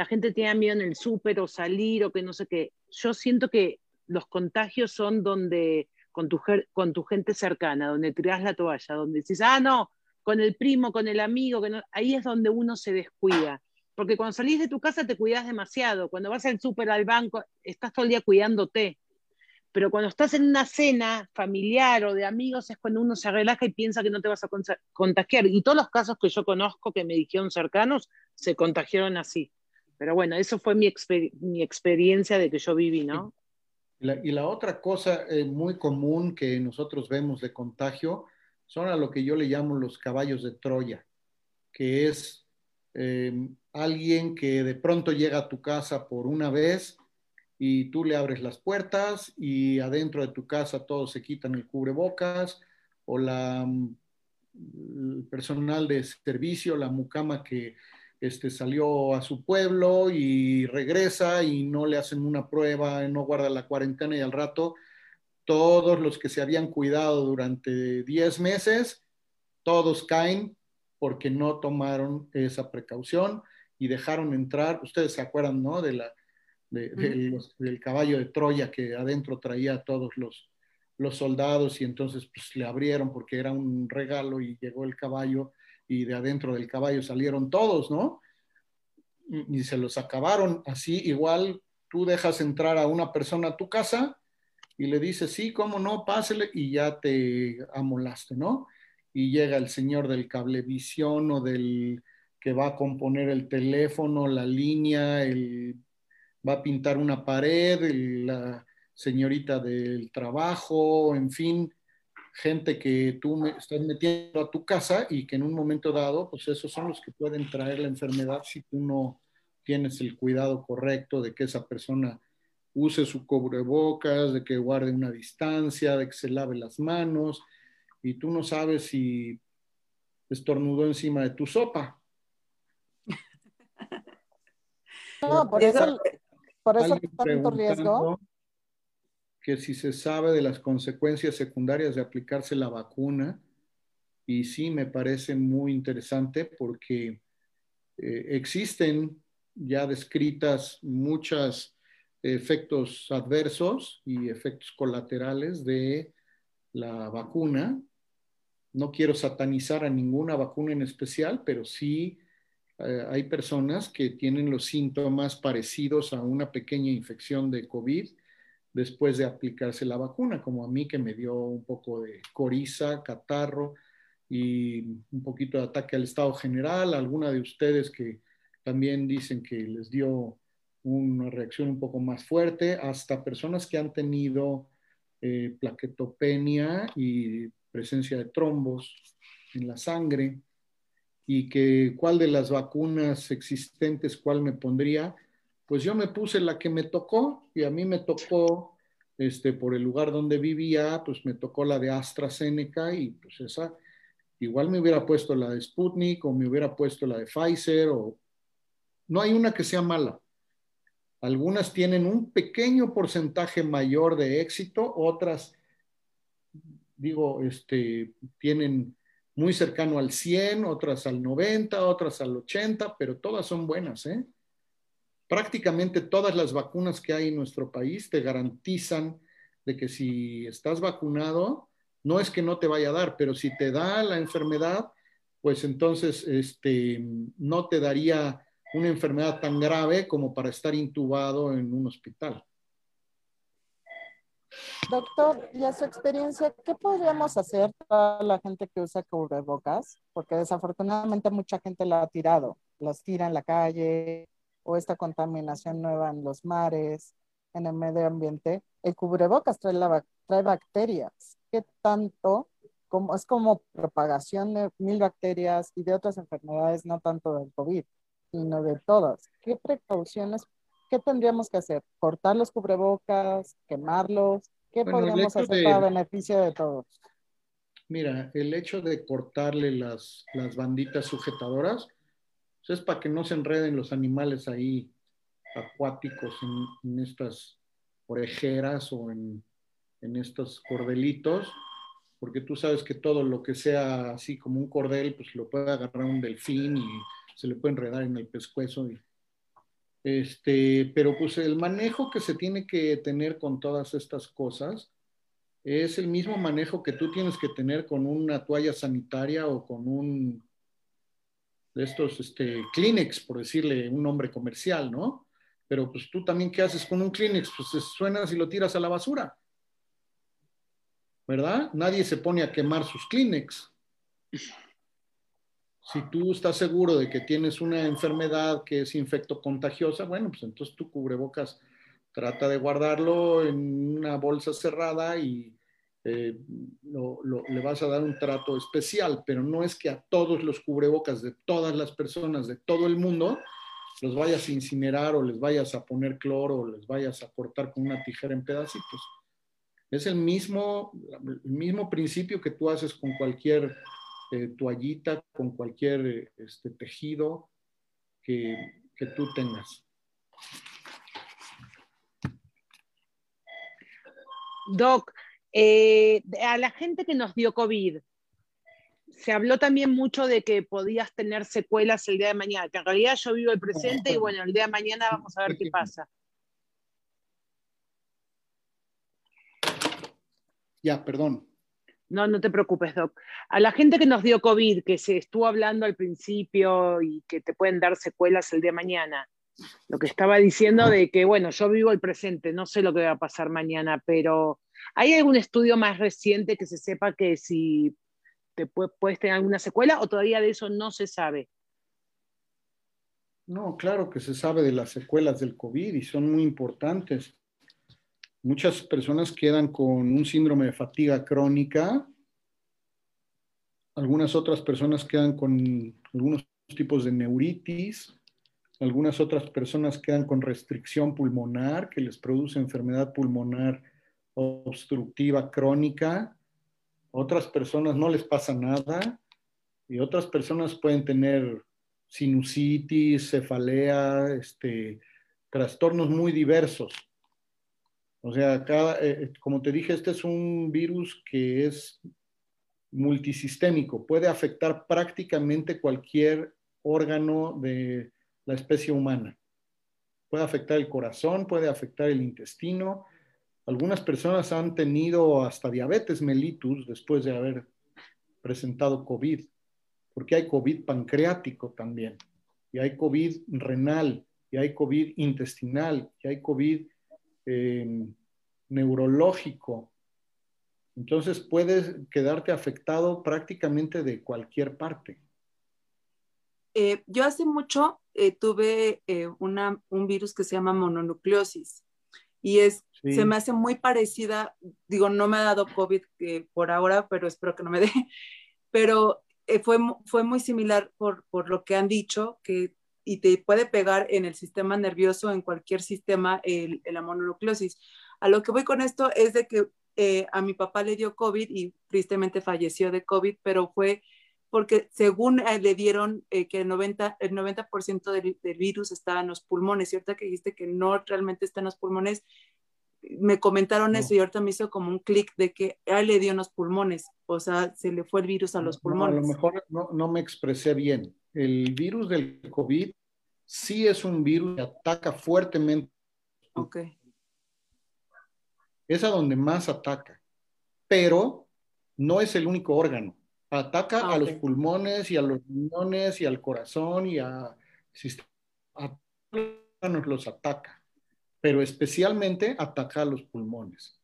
la gente tiene miedo en el súper o salir o que no sé qué. Yo siento que los contagios son donde con tu, con tu gente cercana, donde tiras la toalla, donde dices, ah, no, con el primo, con el amigo, que ahí es donde uno se descuida. Porque cuando salís de tu casa te cuidas demasiado, cuando vas al súper, al banco, estás todo el día cuidándote. Pero cuando estás en una cena familiar o de amigos es cuando uno se relaja y piensa que no te vas a contagiar. Y todos los casos que yo conozco que me dijeron cercanos se contagiaron así. Pero bueno, eso fue mi, mi experiencia de que yo viví, ¿no? Y la, otra cosa eh, muy común que nosotros vemos de contagio son a lo que yo le llamo los caballos de Troya, que es em, alguien que de pronto llega a tu casa por una vez y tú le abres las puertas y adentro de tu casa todos se quitan el cubrebocas o la, mm, el personal de servicio, la mucama que este, salió a su pueblo y regresa y no le hacen una prueba, no guarda la cuarentena y al rato todos los que se habían cuidado durante 10 meses, todos caen porque no tomaron esa precaución y dejaron entrar, ustedes se acuerdan, ¿no? De la, de, los, del caballo de Troya que adentro traía a todos los, los soldados y entonces pues le abrieron porque era un regalo y llegó el caballo y de adentro del caballo salieron todos, ¿no? Y, se los acabaron así, igual tú dejas entrar a una persona a tu casa y le dices, sí, cómo no, pásele, y ya te amolaste, ¿no? Y llega el señor del cablevisión o del que va a componer el teléfono, la línea, el, va a pintar una pared, la señorita del trabajo, en fin, gente que tú me estás metiendo a tu casa y que en un momento dado, pues esos son los que pueden traer la enfermedad si tú no tienes el cuidado correcto de que esa persona use su cubrebocas, de que guarde una distancia, de que se lave las manos, y tú no sabes si estornudó encima de tu sopa. <laughs> No, por eso, por eso tanto riesgo. Que si se sabe de las consecuencias secundarias de aplicarse la vacuna, y sí me parece muy interesante porque eh, existen ya descritas muchas efectos adversos y efectos colaterales de la vacuna. No quiero satanizar a ninguna vacuna en especial, pero sí eh, hay personas que tienen los síntomas parecidos a una pequeña infección de COVID después de aplicarse la vacuna, como a mí que me dio un poco de coriza, catarro y un poquito de ataque al estado general, alguna de ustedes que también dicen que les dio una reacción un poco más fuerte, hasta personas que han tenido eh, plaquetopenia y presencia de trombos en la sangre, y que cuál de las vacunas existentes, cuál me pondría, pues yo me puse la que me tocó y a mí me tocó, este, por el lugar donde vivía, pues me tocó la de AstraZeneca y pues esa, igual me hubiera puesto la de Sputnik o me hubiera puesto la de Pfizer o no hay una que sea mala. Algunas tienen un pequeño porcentaje mayor de éxito, otras, digo, este, tienen muy cercano al 100, otras al 90, otras al 80, pero todas son buenas. ¿eh? Prácticamente todas las vacunas que hay en nuestro país te garantizan de que si estás vacunado, no es que no te vaya a dar, pero si te da la enfermedad, pues entonces este, no te daría una enfermedad tan grave como para estar intubado en un hospital. Doctor, y a su experiencia, ¿qué podríamos hacer para la gente que usa cubrebocas? Porque desafortunadamente mucha gente la ha tirado, los tira en la calle o esta contaminación nueva en los mares, en el medio ambiente. El cubrebocas trae, la, trae bacterias. ¿Qué tanto? Como, es como propagación de mil bacterias y de otras enfermedades, no tanto del COVID sino de todas. ¿Qué precauciones, qué tendríamos que hacer? ¿Cortar los cubrebocas? ¿Quemarlos? ¿Qué podríamos hacer para beneficio de todos? Mira, el hecho de cortarle las, las banditas sujetadoras pues, es para que no se enreden los animales ahí acuáticos en, estas orejeras o en, en estos cordelitos, porque tú sabes que todo lo que sea así como un cordel, pues lo puede agarrar un delfín y se le puede enredar en el pescuezo. este, pero pues el manejo que se tiene que tener con todas estas cosas es el mismo manejo que tú tienes que tener con una toalla sanitaria o con un de estos este, Kleenex, por decirle un nombre comercial, ¿no? Pero pues tú también, ¿qué haces con un Kleenex? Pues suenas y lo tiras a la basura. ¿Verdad? Nadie se pone a quemar sus Kleenex si tú estás seguro de que tienes una enfermedad que es infecto contagiosa, bueno, pues entonces tu cubrebocas trata de guardarlo en una bolsa cerrada y eh, le vas a dar un trato especial, pero no es que a todos los cubrebocas de todas las personas de todo el mundo los vayas a incinerar o les vayas a poner cloro o les vayas a cortar con una tijera en pedacitos. Es el mismo, el mismo principio que tú haces con cualquier eh, toallita, con cualquier este, tejido que, que tú tengas. Doc, eh, a la gente que nos dio COVID, se habló también mucho de que podías tener secuelas el día de mañana, que en realidad yo vivo el presente y bueno, el día de mañana vamos a ver qué pasa. Ya, perdón. No, no te preocupes, Doc. A la gente que nos dio COVID, que se estuvo hablando al principio y que te pueden dar secuelas el día de mañana, lo que estaba diciendo de que, bueno, yo vivo el presente, no sé lo que va a pasar mañana, pero ¿hay algún estudio más reciente que se sepa que si te puedes tener alguna secuela o todavía de eso no se sabe? No, claro que se sabe de las secuelas del COVID y son muy importantes. Muchas personas quedan con un síndrome de fatiga crónica. Algunas otras personas quedan con algunos tipos de neuritis. Algunas otras personas quedan con restricción pulmonar que les produce enfermedad pulmonar obstructiva crónica. Otras personas no les pasa nada y otras personas pueden tener sinusitis, cefalea, este, trastornos muy diversos. O sea, cada, eh, como te dije, este es un virus que es multisistémico, puede afectar prácticamente cualquier órgano de la especie humana. Puede afectar el corazón, puede afectar el intestino. Algunas personas han tenido hasta diabetes mellitus después de haber presentado COVID, porque hay COVID pancreático también, y hay COVID renal, y hay COVID intestinal, y hay COVID eh, neurológico. Entonces puedes quedarte afectado prácticamente de cualquier parte. Eh, yo hace mucho eh, tuve una, un virus que se llama mononucleosis y es, se me hace muy parecida, digo, no me ha dado COVID por ahora, pero espero que no me dé, <laughs> pero fue, fue muy similar por, por lo que han dicho, que y te puede pegar en el sistema nervioso, en cualquier sistema, el, la mononucleosis. A lo que voy con esto es de que eh, a mi papá le dio COVID y tristemente falleció de COVID, pero fue porque según eh, le dieron eh, que el 90%, el 90 del, del, virus estaba en los pulmones, ¿cierto? Que dijiste que no realmente está en los pulmones, me comentaron eso y ahorita me hizo como un clic de que a él le dio en los pulmones, o sea, se le fue el virus a los pulmones. a lo mejor no, no me expresé bien. El virus del COVID sí es un virus que ataca fuertemente. Ok. Es a donde más ataca, pero no es el único órgano. Ataca Ah, a los pulmones y a los riñones y al corazón y a, a todos los órganos los ataca, pero especialmente ataca a los pulmones.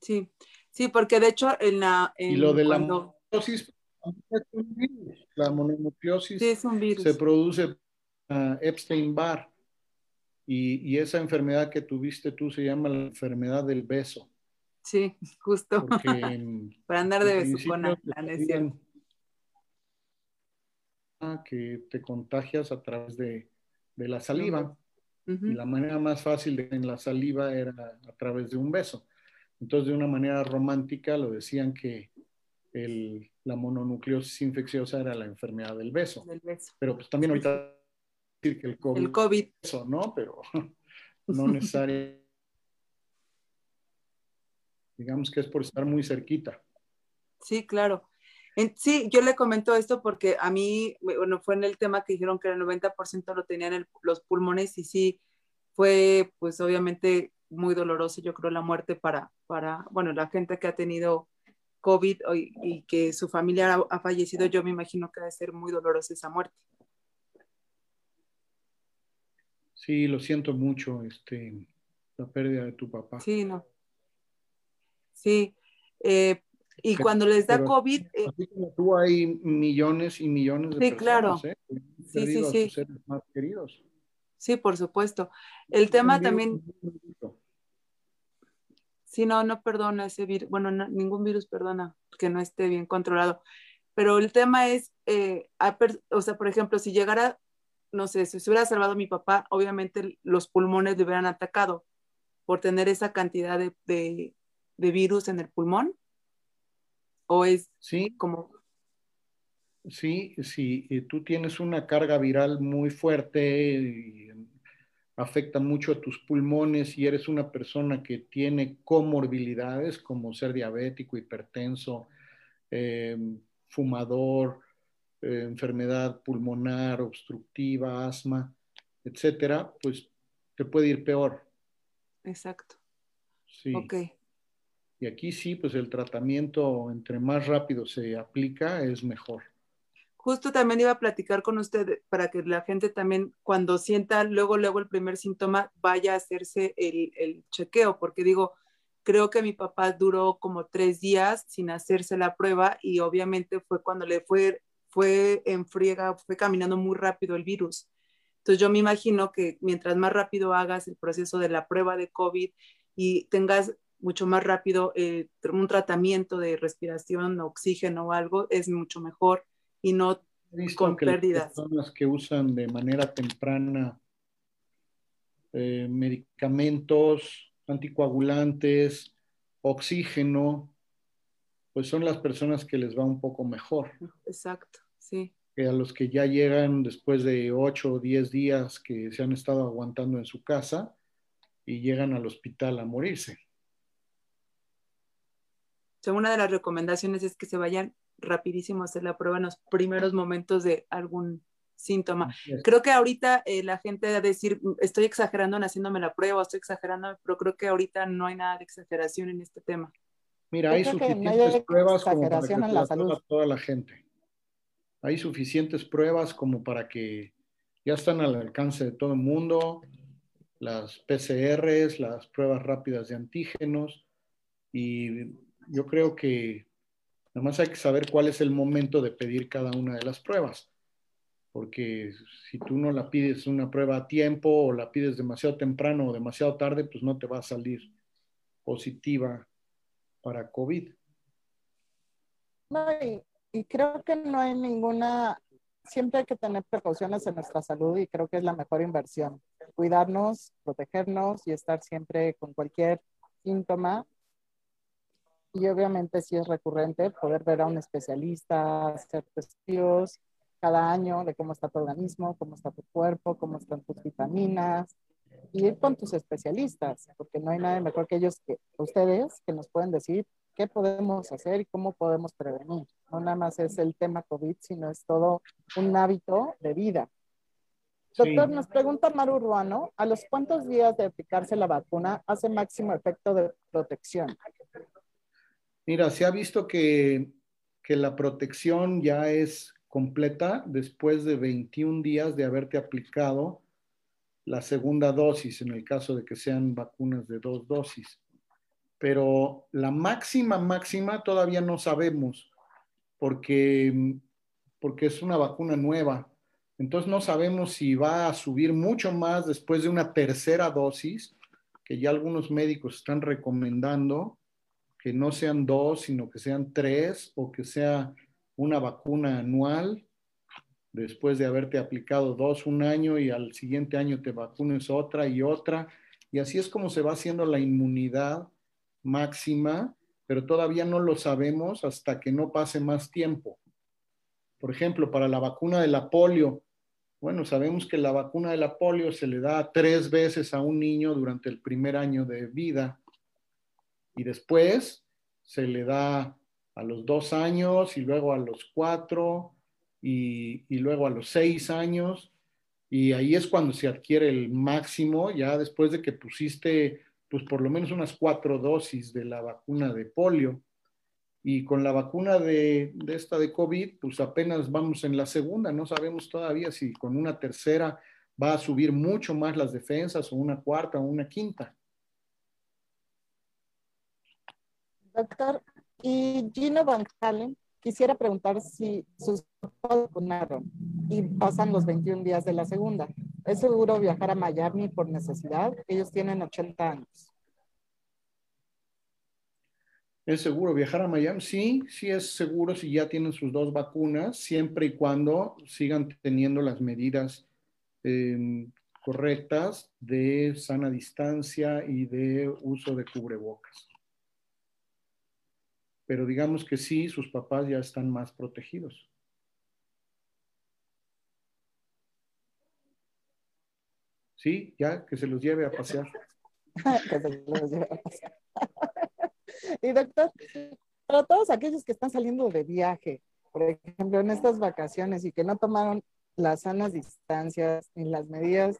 Sí, sí, porque de hecho en la... Y en lo de la mononucleosis es un virus. La mononucleosis Sí, es un virus. se produce a Epstein-Barr y, y esa enfermedad que tuviste tú se llama la enfermedad del beso. Sí, justo. Porque <laughs> Para andar de besucona, ah, que te contagias a través de, de la saliva. Y la manera más fácil de en la saliva era a través de un beso. Entonces, de una manera romántica, lo decían que el- la mononucleosis infecciosa era la enfermedad del beso. Del beso. Pero pues también ahorita decir que el COVID, El COVID. eso, ¿no? Pero <laughs> no necesariamente. Digamos que es por estar muy cerquita. Sí, claro. En- sí, yo le comento esto porque a mí, bueno, fue en el tema que dijeron que el 90% lo tenían en el- los pulmones y sí, fue pues obviamente muy doloroso, yo creo, la muerte para, para bueno, la gente que ha tenido COVID y, y que su familia ha, ha fallecido, yo me imagino que debe ser muy dolorosa esa muerte. Sí, lo siento mucho, este, la pérdida de tu papá. Sí, no. Sí. eh, y Pero- cuando les da COVID, eh, Así como tú hay millones y millones de Sí, claro. personas ¿eh? que han Sí, sí, sí. a sus seres más queridos. sí, por supuesto. El tema también. Sí, no, no perdona ese virus. Bueno, no- ningún virus perdona que no esté bien controlado. Pero el tema es, eh, o sea, por ejemplo, si llegara, no sé, si se hubiera salvado a mi papá, obviamente los pulmones le hubieran atacado por tener esa cantidad de, de- de virus en el pulmón. O es Sí, como, Sí, si eh, tú tienes una carga viral muy fuerte y afecta mucho a tus pulmones y eres una persona que tiene comorbilidades como ser diabético, hipertenso, eh, fumador, eh, enfermedad pulmonar, obstructiva, asma, etcétera, pues te puede ir peor. Exacto. Sí. Ok. Y aquí sí, pues el tratamiento entre más rápido se aplica es mejor. Justo también iba a platicar con usted para que la gente también cuando sienta luego, luego el primer síntoma vaya a hacerse el, el chequeo, porque digo, creo que mi papá duró como tres días sin hacerse la prueba y obviamente fue cuando le fue, fue en friega, fue caminando muy rápido el virus. Entonces yo me imagino que mientras más rápido hagas el proceso de la prueba de COVID y tengas mucho más rápido eh, un tratamiento de respiración, oxígeno o algo, es mucho mejor y no con que las pérdidas. personas que usan de manera temprana eh, medicamentos, anticoagulantes, oxígeno, pues son las personas que les va un poco mejor Exacto, sí. que a los que ya llegan después de 8 o 10 días que se han estado aguantando en su casa y llegan al hospital a morirse. Sea, una de las recomendaciones es que se vayan rapidísimo a hacer la prueba en los primeros momentos de algún síntoma. Creo que ahorita eh, la gente va a decir, "Mm, estoy exagerando en haciéndome la prueba, estoy exagerando, pero creo que ahorita no hay nada de exageración en este tema. Mira, hay suficientes hay pruebas como para que exageración en se la salud. toda la gente. Hay suficientes pruebas como para que ya están al alcance de todo el mundo, las PCRs, las pruebas rápidas de antígenos, y yo creo que nada hay que saber cuál es el momento de pedir cada una de las pruebas, porque si tú no la pides una prueba a tiempo o la pides demasiado temprano o demasiado tarde, pues no te va a salir positiva para COVID. No, y creo que no hay ninguna, siempre hay que tener precauciones en nuestra salud y creo que es la mejor inversión. Cuidarnos, protegernos y estar siempre con cualquier síntoma. Y obviamente si es recurrente, poder ver a un especialista, hacer estudios cada año de cómo está tu organismo, cómo está tu cuerpo, cómo están tus vitaminas, y ir con tus especialistas, porque no hay nada mejor que ellos que ustedes que nos pueden decir qué podemos hacer y cómo podemos prevenir. No nada más es el tema COVID, sino es todo un hábito de vida. Doctor, Sí. nos pregunta Maru Ruano, ¿a los cuántos días de aplicarse la vacuna hace máximo efecto de protección? Mira, se ha visto que, que la protección ya es completa después de 21 días de haberte aplicado la segunda dosis, en el caso de que sean vacunas de dos dosis. Pero la máxima, máxima todavía no sabemos, porque, porque es una vacuna nueva. Entonces no sabemos si va a subir mucho más después de una tercera dosis, que ya algunos médicos están recomendando que no sean dos, sino que sean tres, o que sea una vacuna anual, después de haberte aplicado dos un año y al siguiente año te vacunes otra y otra. Y así es como se va haciendo la inmunidad máxima, pero todavía no lo sabemos hasta que no pase más tiempo. Por ejemplo, para la vacuna de la polio, bueno, sabemos que la vacuna de la polio se le da tres veces a un niño durante el primer año de vida y después se le da a los dos años y luego a los cuatro y, luego a los seis años y ahí es cuando se adquiere el máximo, ya después de que pusiste pues por lo menos unas cuatro dosis de la vacuna de polio. Y con la vacuna de, esta de COVID, pues apenas vamos en la segunda, no sabemos todavía si con una tercera va a subir mucho más las defensas o una cuarta o una quinta. Doctor, y Gino Van Halen quisiera preguntar si sus vacunaron y pasan los 21 días de la segunda. ¿Es seguro viajar a Miami por necesidad? Ellos tienen 80 años. ¿Es seguro viajar a Miami? Sí, sí es seguro si ya tienen sus dos vacunas, siempre y cuando sigan teniendo las medidas eh, correctas de sana distancia y de uso de cubrebocas. Pero digamos que sí, sus papás ya están más protegidos. Sí, ya que se los lleve a pasear. <laughs> que se los lleve a pasear. <laughs> y doctor, para todos aquellos que están saliendo de viaje por ejemplo, en estas vacaciones y que no tomaron las sanas distancias ni las medidas,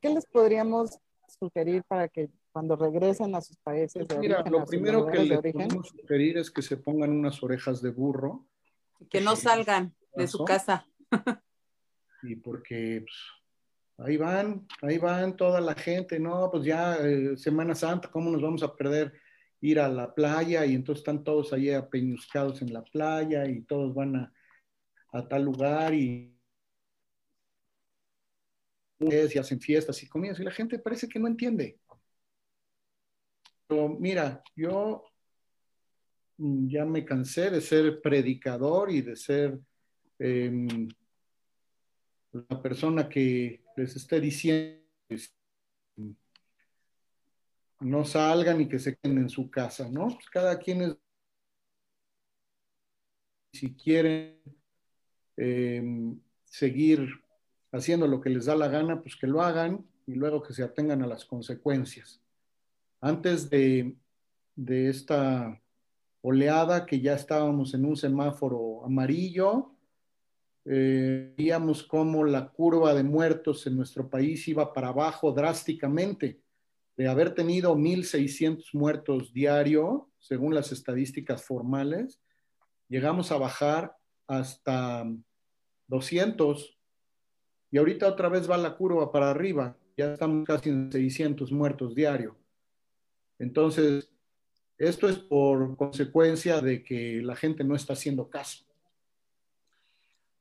¿qué les podríamos sugerir para que cuando regresen a sus países de Mira, lo primero que les podemos sugerir es que se pongan unas orejas de burro. Que no salgan de su casa. <laughs> y porque pues, ahí van, ahí van toda la gente, no, pues ya eh, Semana Santa, ¿cómo nos vamos a perder ir a la playa? Y entonces están todos ahí apeñuscados en la playa y todos van a, a tal lugar y y hacen fiestas y comidas y la gente parece que no entiende. Mira, yo ya me cansé de ser predicador y de ser em, la persona que les esté diciendo no salgan y que se queden en su casa, ¿no? Pues cada quien es, si quieren em, seguir haciendo lo que les da la gana, pues que lo hagan y luego que se atengan a las consecuencias. Antes de, esta oleada, que ya estábamos en un semáforo amarillo, eh, veíamos cómo la curva de muertos en nuestro país iba para abajo drásticamente. De haber tenido 1.600 muertos diario, según las estadísticas formales, llegamos a bajar hasta 200. Y ahorita otra vez va la curva para arriba. Ya estamos casi en 600 muertos diario. Entonces, esto es por consecuencia de que la gente no está haciendo caso.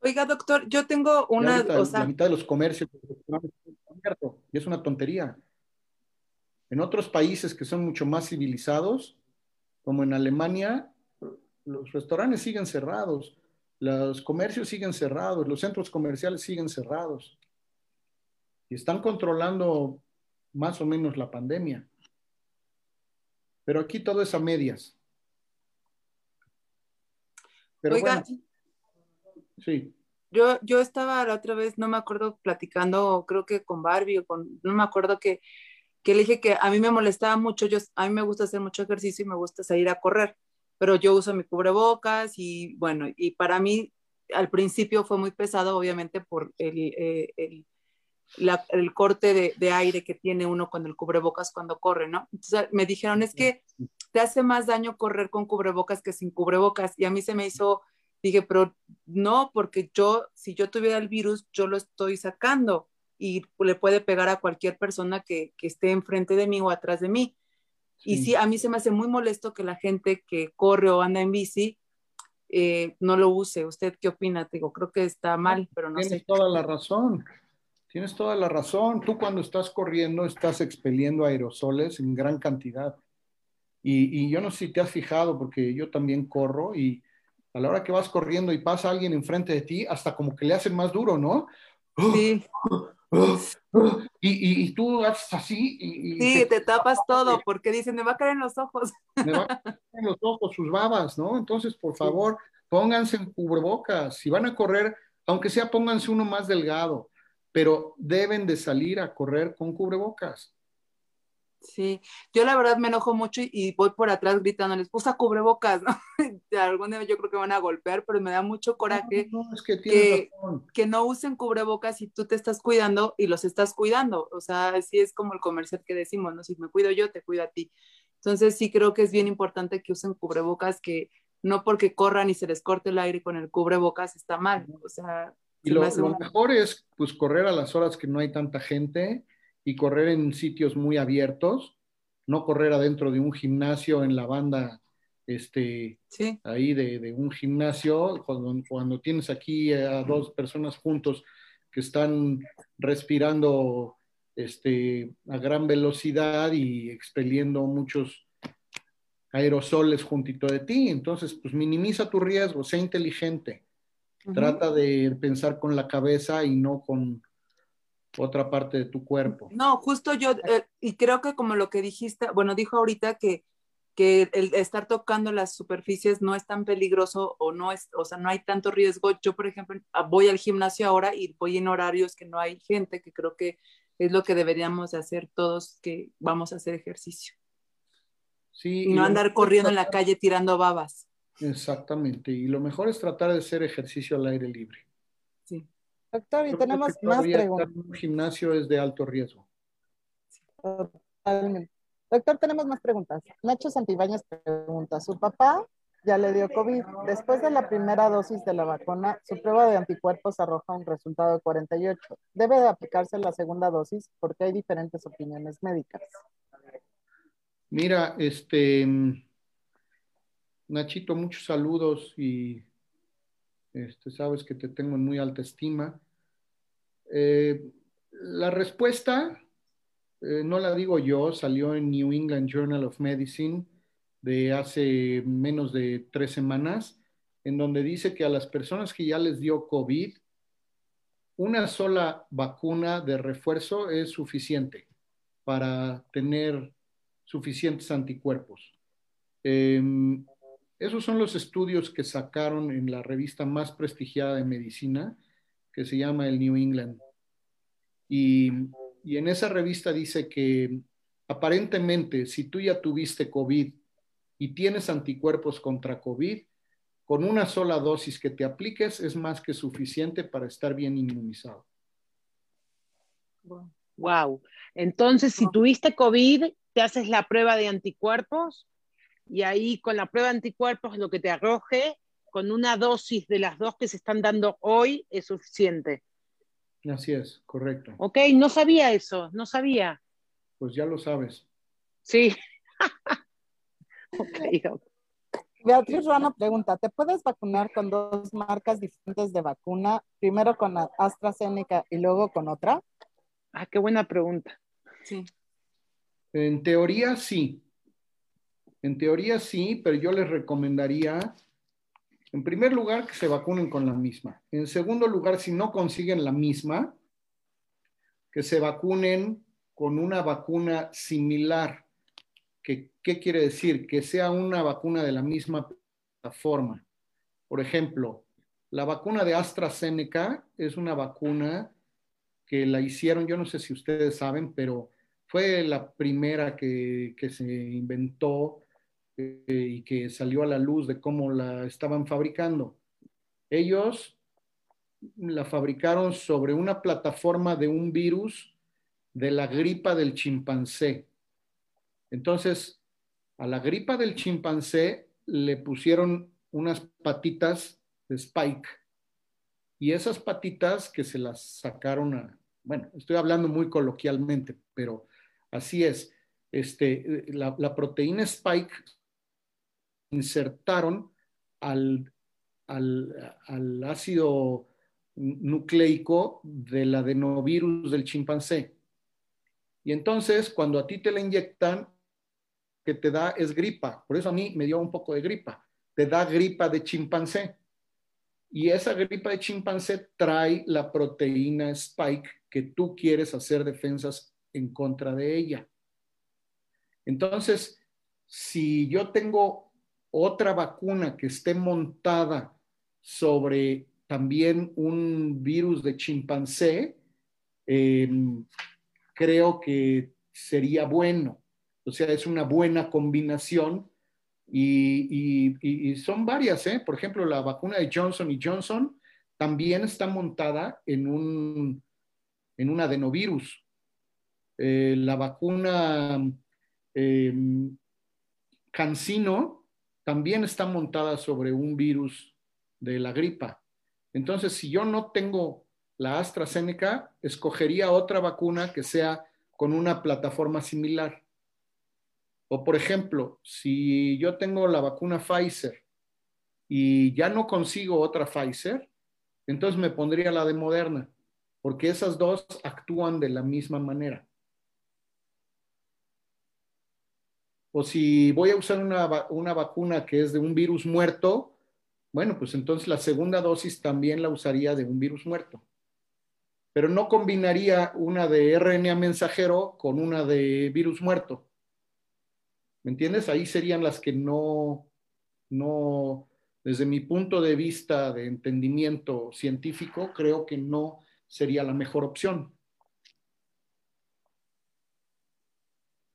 Oiga, doctor, yo tengo una... La mitad de los comercios y es una tontería. En otros países que son mucho más civilizados, como en Alemania, los restaurantes siguen cerrados, los comercios siguen cerrados, los centros comerciales siguen cerrados. Y están controlando más o menos la pandemia. Pero aquí todo es a medias. Pero Oiga, Sí. Yo, yo estaba la otra vez, no me acuerdo, platicando, creo que con Barbie o con, no me acuerdo que, que le dije que a mí me molestaba mucho, yo, a mí me gusta hacer mucho ejercicio y me gusta salir a correr, pero yo uso mi cubrebocas y bueno, y para mí al principio fue muy pesado, obviamente, por el, eh, el, el corte de, de, aire que tiene uno con el cubrebocas cuando corre, ¿no? Entonces me dijeron, es que te hace más daño correr con cubrebocas que sin cubrebocas, y a mí se me hizo Dije, pero no, porque yo, si yo tuviera el virus, yo lo estoy sacando y le puede pegar a cualquier persona que, que esté enfrente de mí o atrás de mí. Y sí, a mí se me hace muy molesto que la gente que corre o anda en bici eh, no lo use. ¿Usted qué opina? digo, creo que está mal, pero no Tienes toda la razón. Tienes toda la razón. Tú cuando estás corriendo estás expeliendo aerosoles en gran cantidad. Y, y yo no sé si te has fijado, porque yo también corro y a la hora que vas corriendo y pasa alguien enfrente de ti, hasta como que le hacen más duro, ¿no? Sí. <gasps> Y, y, tú haces así. Y, sí, te, tapas todo porque dicen, me va a caer en los ojos. <laughs> Me va a caer en los ojos sus babas, ¿no? Entonces, por favor, pónganse en cubrebocas. Si van a correr, aunque sea, pónganse uno más delgado, pero deben de salir a correr con cubrebocas. Sí, yo la verdad me enojo mucho y, voy por atrás gritándoles, usa cubrebocas, <laughs> ¿no? De algún día yo creo que van a golpear, pero me da mucho coraje que, que, no usen cubrebocas y tú te estás cuidando y los estás cuidando. O sea, así es como el comercial que decimos, ¿no? Si me cuido yo, te cuido a ti. Entonces sí creo que es bien importante que usen cubrebocas, que no porque corran y se les corte el aire con el cubrebocas está mal. O sea, y lo, mejor es pues correr a las horas que no hay tanta gente y correr en sitios muy abiertos, no correr adentro de un gimnasio en la banda este, ahí de, un gimnasio, cuando, cuando, tienes aquí a dos personas juntos que están respirando este, a gran velocidad y expeliendo muchos aerosoles juntito de ti. Entonces, pues minimiza tu riesgo, sé inteligente. Trata de pensar con la cabeza y no con, otra parte de tu cuerpo. No, justo yo, eh, y creo que como lo que dijiste, bueno, dijo ahorita que, que el estar tocando las superficies no es tan peligroso o no es, o sea, no hay tanto riesgo. Yo, por ejemplo, ah, voy al gimnasio ahora y voy en horarios que no hay gente, que creo que es lo que deberíamos hacer todos que vamos a hacer ejercicio. Sí, y no andar corriendo en la calle tirando babas. Exactamente. Y lo mejor es tratar de hacer ejercicio al aire libre. Sí. Doctor, y Creo tenemos más preguntas. un gimnasio es de alto riesgo. Totalmente. Doctor, tenemos más preguntas. Nacho Santibáñez pregunta, su papá ya le dio COVID. Después de la primera dosis de la vacuna, su prueba de anticuerpos arroja un resultado de 48. ¿Debe de aplicarse la segunda dosis? Porque hay diferentes opiniones médicas. Mira, este, Nachito, muchos saludos y este, sabes que te tengo en muy alta estima. Eh, la respuesta, eh, no la digo yo, salió en New England Journal of Medicine de hace menos de tres semanas, en donde dice que a las personas que ya les dio COVID, una sola vacuna de refuerzo es suficiente para tener suficientes anticuerpos. Eh, esos son los estudios que sacaron en la revista más prestigiada de medicina, que se llama el New England. Y, y en esa revista dice que aparentemente si tú ya tuviste COVID y tienes anticuerpos contra COVID, con una sola dosis que te apliques es más que suficiente para estar bien inmunizado. Wow. Entonces, si tuviste COVID, te haces la prueba de anticuerpos y ahí con la prueba de anticuerpos lo que te arroje con una dosis de las dos que se están dando hoy es suficiente. Así es, correcto. Ok, no sabía eso, no sabía. Pues ya lo sabes. Sí. <laughs> ok, doc. Beatriz Rana pregunta, ¿te puedes vacunar con dos marcas diferentes de vacuna? Primero con la AstraZeneca y luego con otra. Ah, qué buena pregunta. Sí. En teoría sí. En teoría sí, pero yo les recomendaría, en primer lugar, que se vacunen con la misma. En segundo lugar, si no consiguen la misma, que se vacunen con una vacuna similar. ¿Qué, ¿Qué quiere decir? Que sea una vacuna de la misma plataforma. Por ejemplo, la vacuna de AstraZeneca es una vacuna que la hicieron, yo no sé si ustedes saben, pero fue la primera que, se inventó y que salió a la luz de cómo la estaban fabricando. Ellos la fabricaron sobre una plataforma de un virus de la gripa del chimpancé. Entonces, a la gripa del chimpancé le pusieron unas patitas de spike y esas patitas que se las sacaron a, bueno, estoy hablando muy coloquialmente, pero así es, este, la, la proteína spike insertaron al, al, al, ácido nucleico del adenovirus del chimpancé. Y entonces, cuando a ti te la inyectan, que te da es gripa. Por eso a mí me dio un poco de gripa. Te da gripa de chimpancé. Y esa gripa de chimpancé trae la proteína spike que tú quieres hacer defensas en contra de ella. Entonces, si yo tengo otra vacuna que esté montada sobre también un virus de chimpancé, eh, creo que sería bueno. O sea, es una buena combinación y, son varias, ¿eh? Por ejemplo, la vacuna de Johnson y Johnson también está montada en un, en adenovirus. Eh, la vacuna eh, Cancino también está montada sobre un virus de la gripa. Entonces, si yo no tengo la AstraZeneca, escogería otra vacuna que sea con una plataforma similar. O, por ejemplo, si yo tengo la vacuna Pfizer y ya no consigo otra Pfizer, entonces me pondría la de Moderna, porque esas dos actúan de la misma manera. O si voy a usar una, una vacuna que es de un virus muerto, bueno, pues entonces la segunda dosis también la usaría de un virus muerto. Pero no combinaría una de RNA mensajero con una de virus muerto. ¿Me entiendes? Ahí serían las que no, no, desde mi punto de vista de entendimiento científico, creo que no sería la mejor opción. No sé si queda contestada la pregunta o los hice.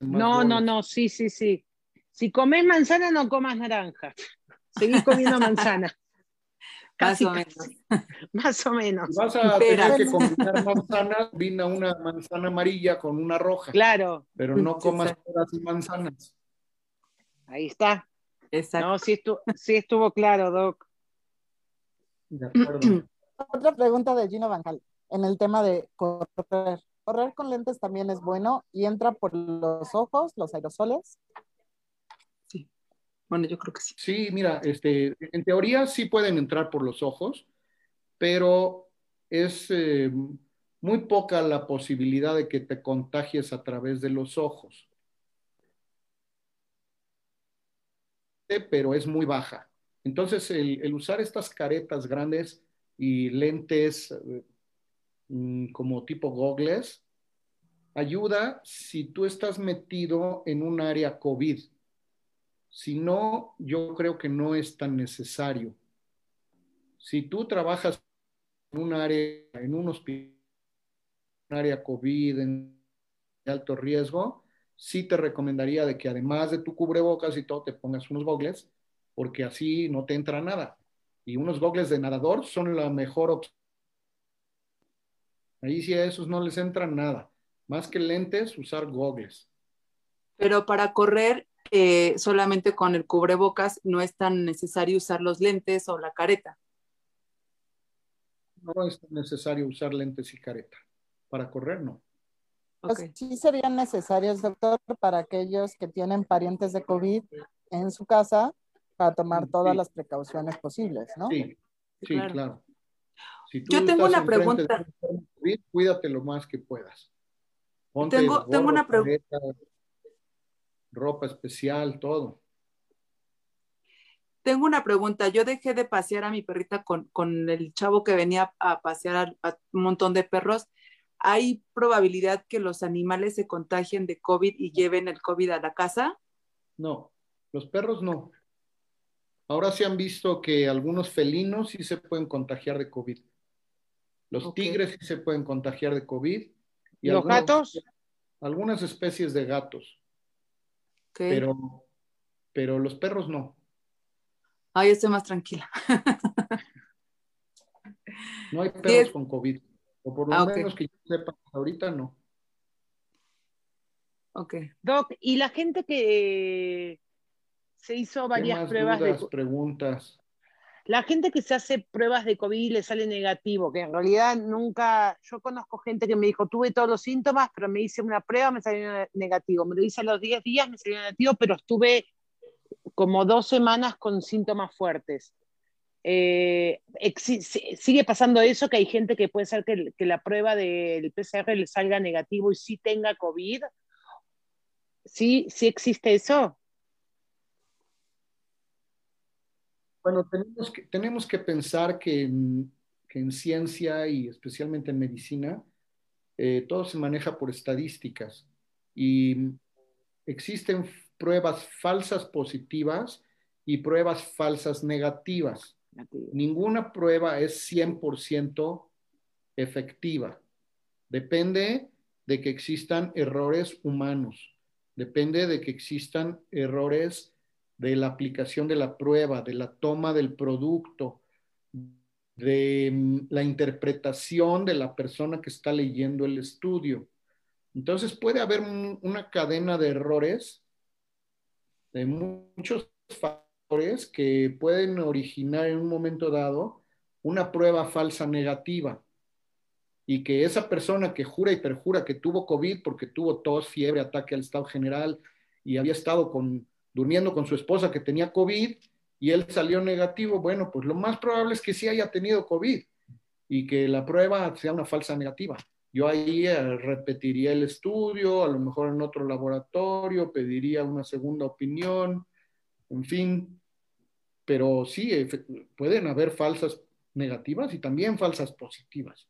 No, no, no, sí, sí, sí. Si comes manzana, no comas naranja. Seguís comiendo manzana. <laughs> Casi, más o menos. <laughs> Más o menos. Si vas a tener que combinar manzanas, vina una manzana amarilla con una roja. Claro. Pero no comas peras y manzanas. Ahí está. Exacto. No, sí estuvo, sí estuvo claro, Doc. De acuerdo. <clears throat> Otra pregunta de Gino Banjal en el tema de correr. ¿Correr con lentes también es bueno y entra por los ojos, los aerosoles? Sí. Bueno, yo creo que sí. Sí, mira, este, en teoría sí pueden entrar por los ojos, pero es eh, muy poca la posibilidad de que te contagies a través de los ojos. Pero es muy baja. Entonces, el, el usar estas caretas grandes y lentes mm, como tipo gogles ayuda si tú estás metido en un área COVID. Si no, yo creo que no es tan necesario. Si tú trabajas en un área, en un hospital, un área COVID, en alto riesgo, sí te recomendaría de que además de tu cubrebocas y todo, te pongas unos gogles, porque así no te entra nada. Y unos gogles de nadador son la mejor opción. Ahí sí a esos no les entra nada. Más que lentes, usar gogles. Pero para correr eh, solamente con el cubrebocas no es tan necesario usar los lentes o la careta. No es necesario usar lentes y careta. Para correr, no. Pues sí serían necesarios, doctor, para aquellos que tienen parientes de COVID en su casa, para tomar todas Sí. las precauciones posibles, ¿no? Sí, sí, claro. claro. Si tú Yo tengo una pregunta. de cuídate lo más que puedas. Ponte Tengo- gorro, tengo una pregu- careta, ropa especial, todo. Tengo una pregunta. Yo dejé de pasear a mi perrita con, con el chavo que venía a pasear a, a un montón de perros. ¿Hay probabilidad que los animales se contagien de COVID y lleven el COVID a la casa? No, los perros no. Ahora se han visto que algunos felinos sí se pueden contagiar de COVID. Los Ok. tigres sí se pueden contagiar de COVID. Y ¿Los algunas- gatos? Algunas especies de gatos, pero, pero los perros no. Ay, estoy más tranquila. <laughs> No hay perros con COVID. O por lo Ah, menos que yo sepa, ahorita no. Ok. Doc, y la gente que se hizo ¿Qué varias más pruebas dudas, de preguntas? La gente que se hace pruebas de COVID y le sale negativo, que en realidad nunca, yo conozco gente que me dijo, tuve todos los síntomas, pero me hice una prueba, me salió negativo, me lo hice a los 10 días, me salió negativo, pero estuve como dos semanas con síntomas fuertes. Eh, sigue pasando eso, que hay gente que puede ser que, que la prueba del PCR le salga negativo y sí tenga COVID. ¿Sí, sí existe eso? Bueno, tenemos que, tenemos que pensar que en, que en ciencia y especialmente en medicina, eh, todo se maneja por estadísticas y existen pruebas falsas positivas y pruebas falsas negativas. Ninguna prueba es 100% efectiva. Depende de que existan errores humanos. Depende de que existan errores de la aplicación de la prueba, de la toma del producto, de mm, la interpretación de la persona que está leyendo el estudio. Entonces puede haber un- una cadena de errores, de muchos factores que pueden originar en un momento dado una prueba falsa negativa y que esa persona que jura y perjura que tuvo COVID porque tuvo tos, fiebre, ataque al estado general y había estado con, durmiendo con su esposa que tenía COVID y él salió negativo, bueno, pues lo más probable es que sí haya tenido COVID y que la prueba sea una falsa negativa. Yo ahí eh, repetiría el estudio, a lo mejor en otro laboratorio, pediría una segunda opinión, en fin, pero sí, pueden haber falsas negativas y también falsas positivas.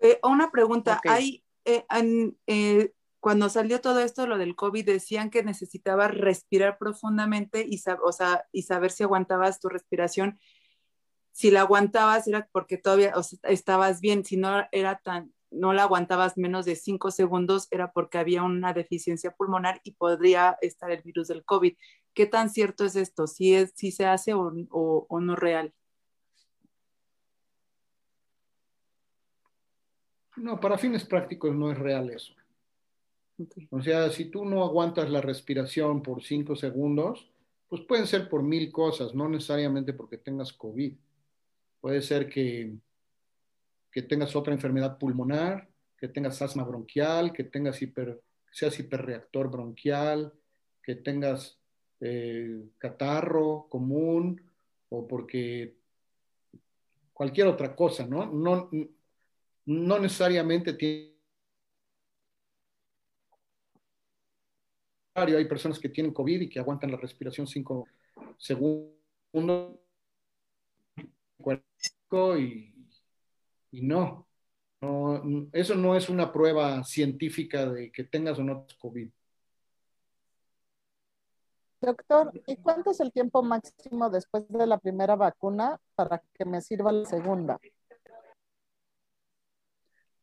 Eh, una pregunta, hay, eh, en- eh, cuando salió todo esto, lo del COVID, decían que necesitabas respirar profundamente y, saber si aguantabas tu respiración. Si la aguantabas era porque todavía estabas bien, si no era tan, no la aguantabas menos de cinco segundos era porque había una deficiencia pulmonar y podría estar el virus del COVID. ¿Qué tan cierto es esto? ¿Si, es, si se hace o, o, o no real? No, para fines prácticos no es real eso. Okay. O sea, si tú no aguantas la respiración por cinco segundos, pues pueden ser por mil cosas, no necesariamente porque tengas COVID. Puede ser que, que tengas otra enfermedad pulmonar, que tengas asma bronquial, que tengas hiper, seas hiperreactor bronquial, que tengas eh, catarro común o porque cualquier otra cosa, ¿no? No, no necesariamente tiene hay personas que tienen COVID y que aguantan la respiración cinco segundos y, y no. Eso no es una prueba científica de que tengas o no COVID. Doctor, ¿y cuánto es el tiempo máximo después de la primera vacuna para que me sirva la segunda?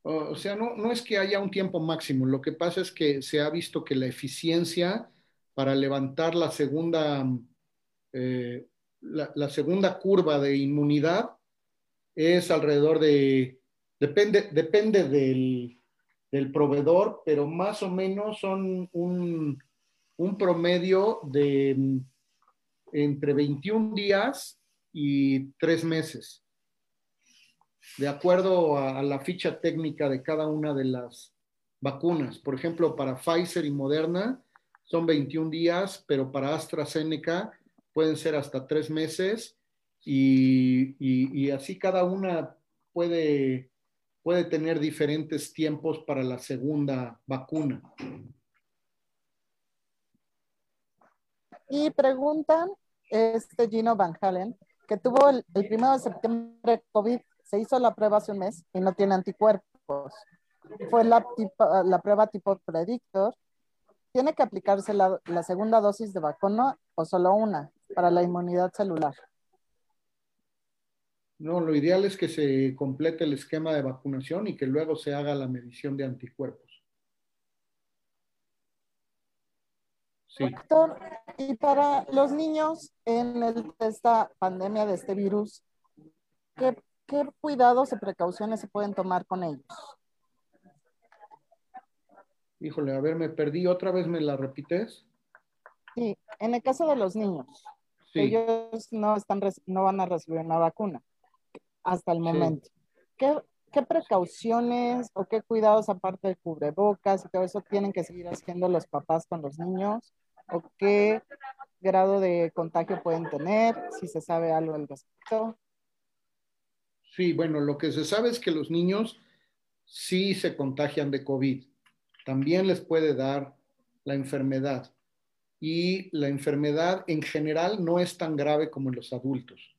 O sea, no, no, es que haya un tiempo máximo, lo que pasa es que se ha visto que la eficiencia para levantar la segunda, eh, la, segunda curva de inmunidad es alrededor de, depende, depende del, del proveedor, pero más o menos son un, un promedio de entre 21 días y 3 meses de acuerdo a, la ficha técnica de cada una de las vacunas. Por ejemplo, para Pfizer y Moderna son 21 días, pero para AstraZeneca pueden ser hasta tres meses y, así cada una puede, puede tener diferentes tiempos para la segunda vacuna. Y preguntan este Gino Van Halen, que tuvo el, el de septiembre COVID se hizo la prueba hace un mes y no tiene anticuerpos. Fue la, tipo, la prueba tipo predictor. ¿Tiene que aplicarse la, la, segunda dosis de vacuna o solo una para la inmunidad celular? No, lo ideal es que se complete el esquema de vacunación y que luego se haga la medición de anticuerpos. Sí. Doctor, y para los niños en el, esta pandemia de este virus, ¿qué ¿qué cuidados y precauciones se pueden tomar con ellos? Híjole, a ver, me perdí. ¿Otra vez me la repites? Sí, en el caso de los niños, sí. ellos no, están, no van a recibir una vacuna hasta el momento. Sí. ¿Qué, ¿Qué precauciones o qué cuidados aparte de cubrebocas y todo eso tienen que seguir haciendo los papás con los niños? ¿O qué grado de contagio pueden tener? Si se sabe algo al respecto. Sí, bueno, lo que se sabe es que los niños sí se contagian de COVID. También les puede dar la enfermedad. Y la enfermedad en general no es tan grave como en los adultos,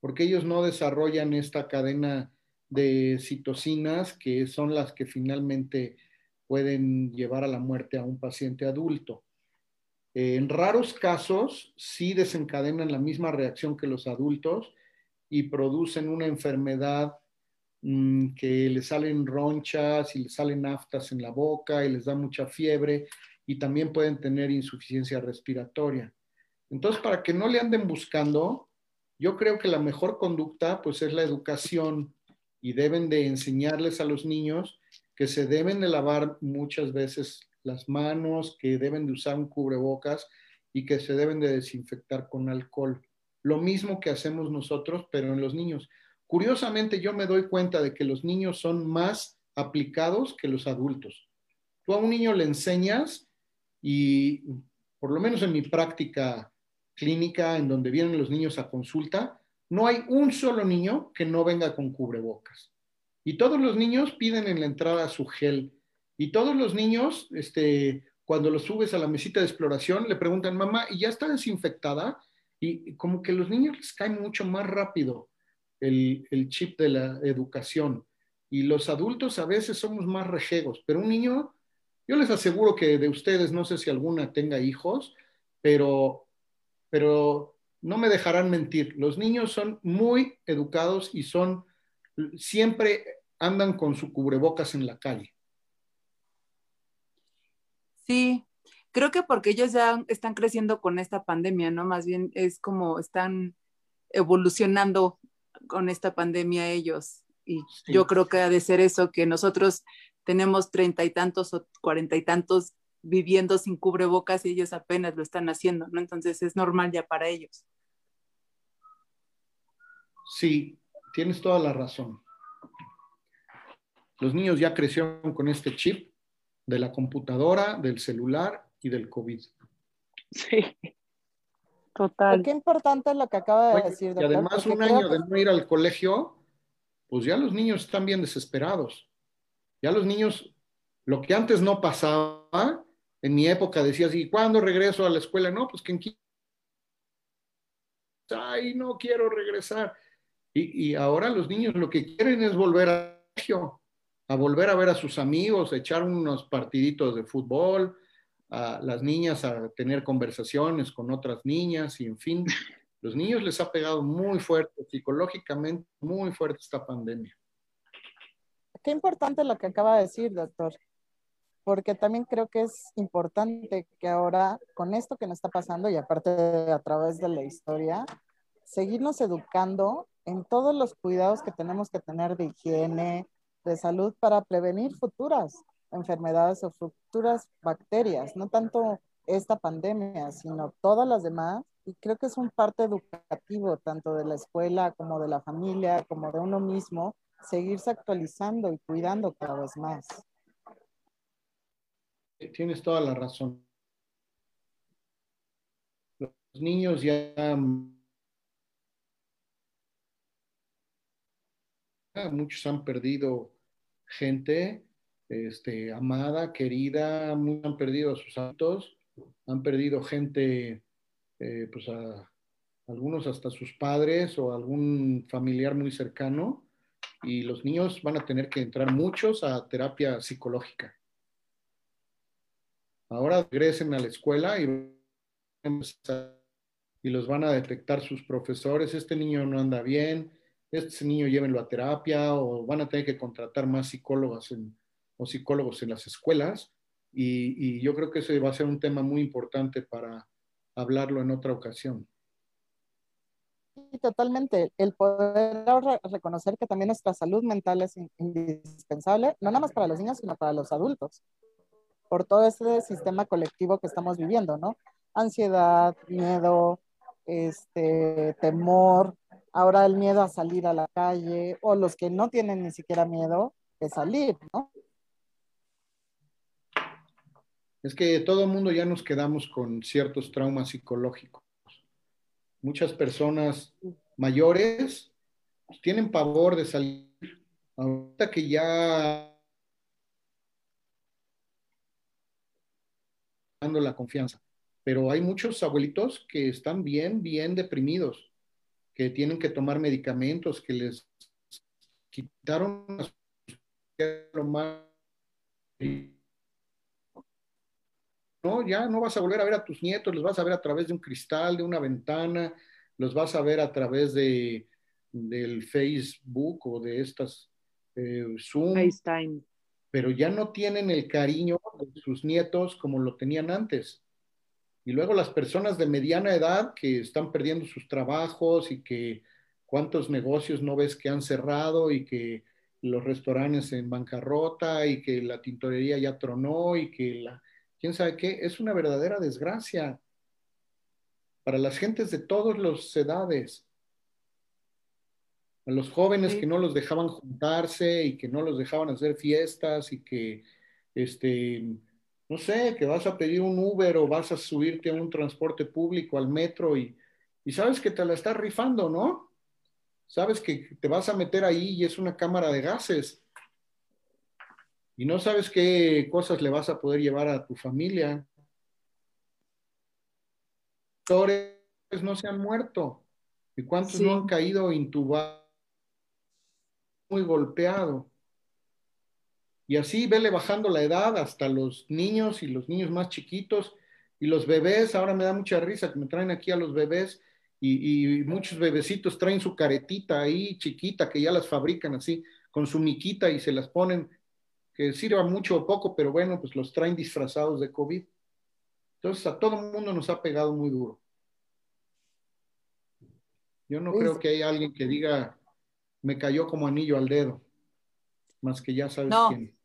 porque ellos no desarrollan esta cadena de citocinas que son las que finalmente pueden llevar a la muerte a un paciente adulto. En raros casos sí desencadenan la misma reacción que los adultos, y producen una enfermedad mmm, que les salen ronchas y les salen aftas en la boca y les da mucha fiebre y también pueden tener insuficiencia respiratoria. Entonces, para que no le anden buscando, yo creo que la mejor conducta pues es la educación y deben de enseñarles a los niños que se deben de lavar muchas veces las manos, que deben de usar un cubrebocas y que se deben de desinfectar con alcohol lo mismo que hacemos nosotros, pero en los niños. Curiosamente, yo me doy cuenta de que los niños son más aplicados que los adultos. Tú a un niño le enseñas y, por lo menos en mi práctica clínica, en donde vienen los niños a consulta, no hay un solo niño que no venga con cubrebocas. Y todos los niños piden en la entrada su gel. Y todos los niños, este, cuando los subes a la mesita de exploración, le preguntan, mamá, ¿y ya está desinfectada? Y como que a los niños les cae mucho más rápido el, el, chip de la educación. Y los adultos a veces somos más rejegos, pero un niño, yo les aseguro que de ustedes, no sé si alguna tenga hijos, pero, pero no me dejarán mentir. Los niños son muy educados y son siempre andan con su cubrebocas en la calle. Sí, creo que porque ellos ya están creciendo con esta pandemia, ¿no? Más bien es como están evolucionando con esta pandemia ellos. Y Sí. yo creo que ha de ser eso, que nosotros tenemos treinta y tantos o cuarenta y tantos viviendo sin cubrebocas y ellos apenas lo están haciendo, ¿no? Entonces es normal ya para ellos. Sí, tienes toda la razón. Los niños ya crecieron con este chip de la computadora, del celular y del COVID. Sí. Pero Total. qué importante lo que acaba de Oye, decir, y además porque un año que- de no ir al colegio, pues ya los niños están bien desesperados. Ya los niños, lo que antes no pasaba, en mi época decías, ¿y cuándo regreso a la escuela? No, pues que en 15 ay, no quiero regresar. Y, y ahora los niños lo que quieren es volver al colegio, a volver a ver a sus amigos, a echar unos partiditos de fútbol, a las niñas a tener conversaciones con otras niñas y en fin, <laughs> los niños les ha pegado muy fuerte, psicológicamente muy fuerte esta pandemia. Qué importante lo que acaba de decir, doctor, porque también creo que es importante que ahora, con esto que nos está pasando y aparte a través de la historia, seguirnos educando en todos los cuidados que tenemos que tener de higiene, de salud para prevenir futuras enfermedades o futuras bacterias, no tanto esta pandemia, sino todas las demás. Y creo que es un parte educativo, tanto de la escuela como de la familia, como de uno mismo, seguirse actualizando y cuidando cada vez más. Tienes toda la razón. Los niños ya muchos han perdido gente este, amada, querida, muchos han perdido a sus santos, han perdido gente, eh, pues a algunos hasta sus padres o algún familiar muy cercano, y los niños van a tener que entrar muchos a terapia psicológica. Ahora regresen a la escuela y, y los van a detectar sus profesores, este niño no anda bien, este niño llévenlo a terapia o van a tener que contratar más psicólogas en, o psicólogos en las escuelas y, y, yo creo que ese va a ser un tema muy importante para hablarlo en otra ocasión. Sí, totalmente. El poder re reconocer que también nuestra salud mental es indispensable, no nada más para los niños, sino para los adultos, por todo ese sistema colectivo que estamos viviendo, ¿no? Ansiedad, miedo, este, temor, ahora el miedo a salir a la calle, o los que no tienen ni siquiera miedo de salir, ¿no? Es que todo el mundo ya nos quedamos con ciertos traumas psicológicos. Muchas personas mayores pues, tienen pavor de salir. Ahorita que ya dando la confianza. Pero hay muchos abuelitos que están bien, bien deprimidos, que tienen que tomar medicamentos, que les quitaron más no, ya no vas a volver a ver a tus nietos, los vas a ver a través de un cristal, de una ventana, los vas a ver a través de, del Facebook o de estas eh, Zoom. FaceTime. Pero ya no tienen el cariño de sus nietos como lo tenían antes. Y luego las personas de mediana edad que están perdiendo sus trabajos y que cuántos negocios no ves que han cerrado y que los restaurantes en bancarrota y que la tintorería ya tronó y que la, quién sabe qué, es una verdadera desgracia para las gentes de todas las edades. A los jóvenes sí. que no los dejaban juntarse y que no los dejaban hacer fiestas y que, este, no sé, que vas a pedir un Uber o vas a subirte a un transporte público, al metro y, y sabes que te la estás rifando, ¿no? Sabes que te vas a meter ahí y es una cámara de gases y no sabes qué cosas le vas a poder llevar a tu familia. No se han muerto. ¿Y cuántos sí. no han caído intubados, muy golpeado? Y así vele bajando la edad hasta los niños y los niños más chiquitos y los bebés. Ahora me da mucha risa que me traen aquí a los bebés y, y muchos bebecitos traen su caretita ahí chiquita que ya las fabrican así con su miquita y se las ponen, que sirva mucho o poco, pero bueno, pues los traen disfrazados de COVID. Entonces a todo el mundo nos ha pegado muy duro. Yo no creo que hay alguien que diga, me cayó como anillo al dedo, más que ya sabes quién.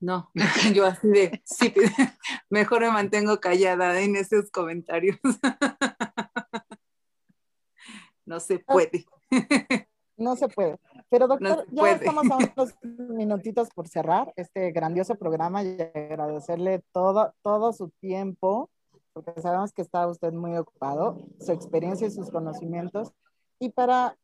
No, <laughs> yo así de, sí, <laughs> mejor me mantengo callada en esos comentarios. <laughs> No se puede. No se puede. Pero doctor, ya estamos a <laughs> unos minutitos por cerrar este grandioso programa y agradecerle todo, todo su tiempo, porque sabemos que está usted muy ocupado, su experiencia y sus conocimientos. Y para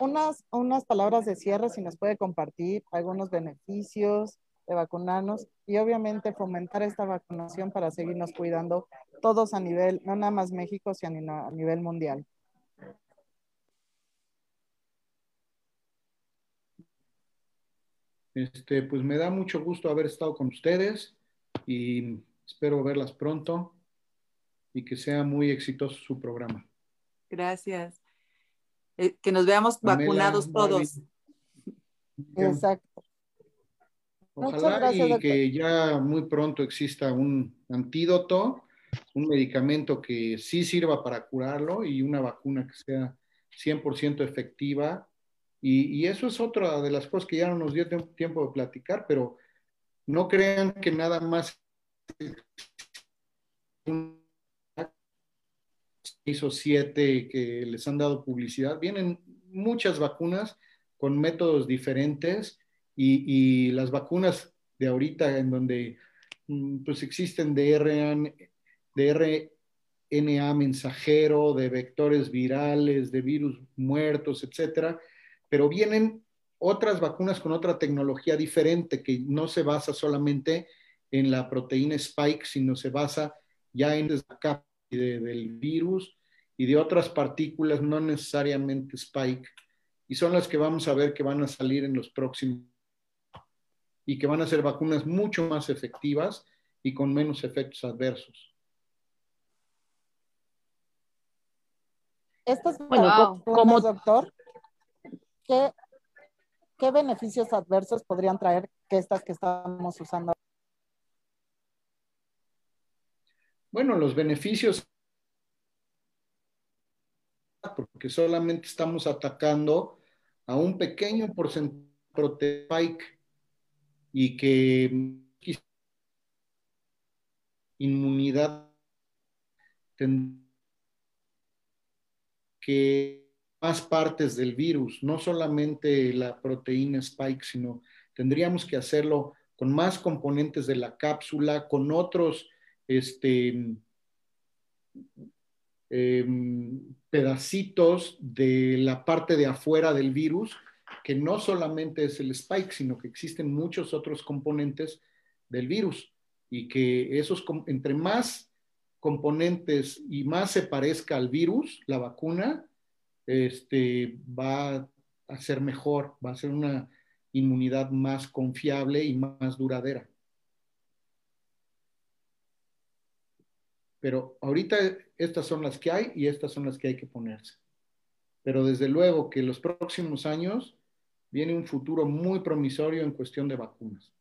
unas, unas palabras de cierre, si nos puede compartir algunos beneficios de vacunarnos y obviamente fomentar esta vacunación para seguirnos cuidando todos a nivel, no nada más México, sino a nivel mundial. Este, pues me da mucho gusto haber estado con ustedes y espero verlas pronto y que sea muy exitoso su programa. Gracias. Eh, que nos veamos vacunados todos. Exacto. Ojalá y que ya muy pronto exista un antídoto, un medicamento que sí sirva para curarlo y una vacuna que sea 100% efectiva y, eso es otra de las cosas que ya no nos dio tiempo de platicar, pero no crean que nada más <laughs> hizo siete que les han dado publicidad. Vienen muchas vacunas con métodos diferentes y, las vacunas de ahorita en donde mm, pues existen de RNA mensajero, de vectores virales, de virus muertos, etcétera, pero vienen otras vacunas con otra tecnología diferente que no se basa solamente en la proteína spike, sino se basa ya en la capa del virus y de otras partículas, no necesariamente spike, y son las que vamos a ver que van a salir en los próximos y que van a ser vacunas mucho más efectivas y con menos efectos adversos. Esto es bueno, como doctor. ¿Qué, beneficios adversos podrían traer que estas que estamos usando? Bueno, los beneficios, porque solamente estamos atacando a un pequeño porcentaje de y que inmunidad que más partes del virus, no solamente la proteína spike, sino tendríamos que hacerlo con más componentes de la cápsula, con otros este, em, pedacitos de la parte de afuera del virus, que no solamente es el spike, sino que existen muchos otros componentes del virus y que esos, entre más componentes y más se parezca al virus, la vacuna, este, va a ser mejor, va a ser una inmunidad más confiable y más duradera. Pero ahorita estas son las que hay y estas son las que hay que ponerse. Pero desde luego que los próximos años viene un futuro muy promisorio en cuestión de vacunas.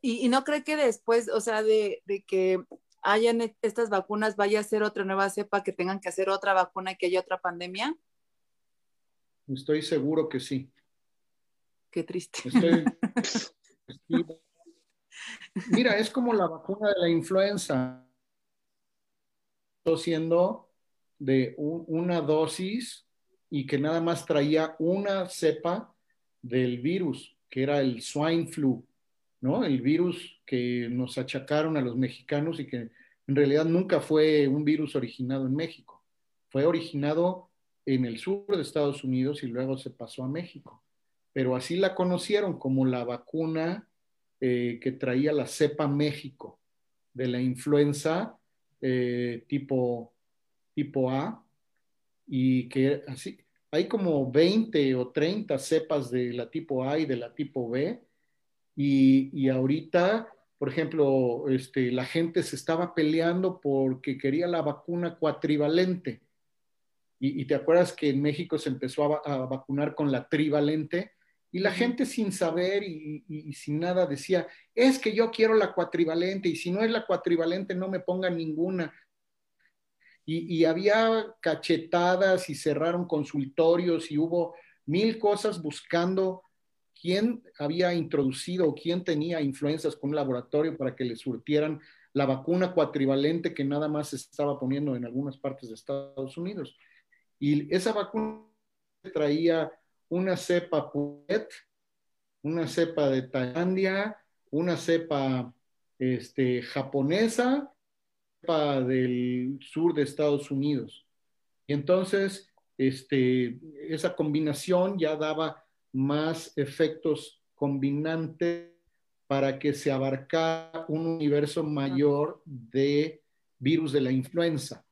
Y, no cree que después, o sea, de que hayan e-, estas vacunas, vaya a ser otra nueva cepa, que tengan que hacer otra vacuna y que haya otra pandemia? Estoy seguro que sí. Qué triste. <laughs> <laughs> Mira, es como la vacuna de la influenza. siendo de una dosis y que nada más traía una cepa del virus, que era el swine flu. ¿No? El virus que nos achacaron a los mexicanos y que en realidad nunca fue un virus originado en México. Fue originado en el sur de Estados Unidos y luego se pasó a México. Pero así la conocieron como la vacuna eh, que traía la cepa México de la influenza eh, tipo, tipo A y que así, hay como 20 o 30 cepas de la tipo A y de la tipo B y, ahorita, por ejemplo, este, la gente se estaba peleando porque quería la vacuna cuatrivalente. Y, te acuerdas que en México se empezó a, vacunar con la trivalente y la gente sin saber y, sin nada decía, es que yo quiero la cuatrivalente y si no es la cuatrivalente no me pongan ninguna. Y, había cachetadas y cerraron consultorios y hubo mil cosas buscando quién había introducido o quién tenía influencias con un laboratorio para que le surtieran la vacuna cuatrivalente que nada más se estaba poniendo en algunas partes de Estados Unidos. Y esa vacuna traía una cepa PUET, una cepa de Tailandia, una cepa este, japonesa, cepa del sur de Estados Unidos. Y entonces, este, esa combinación ya daba más efectos combinantes para que se abarcara un universo mayor de virus de la influenza.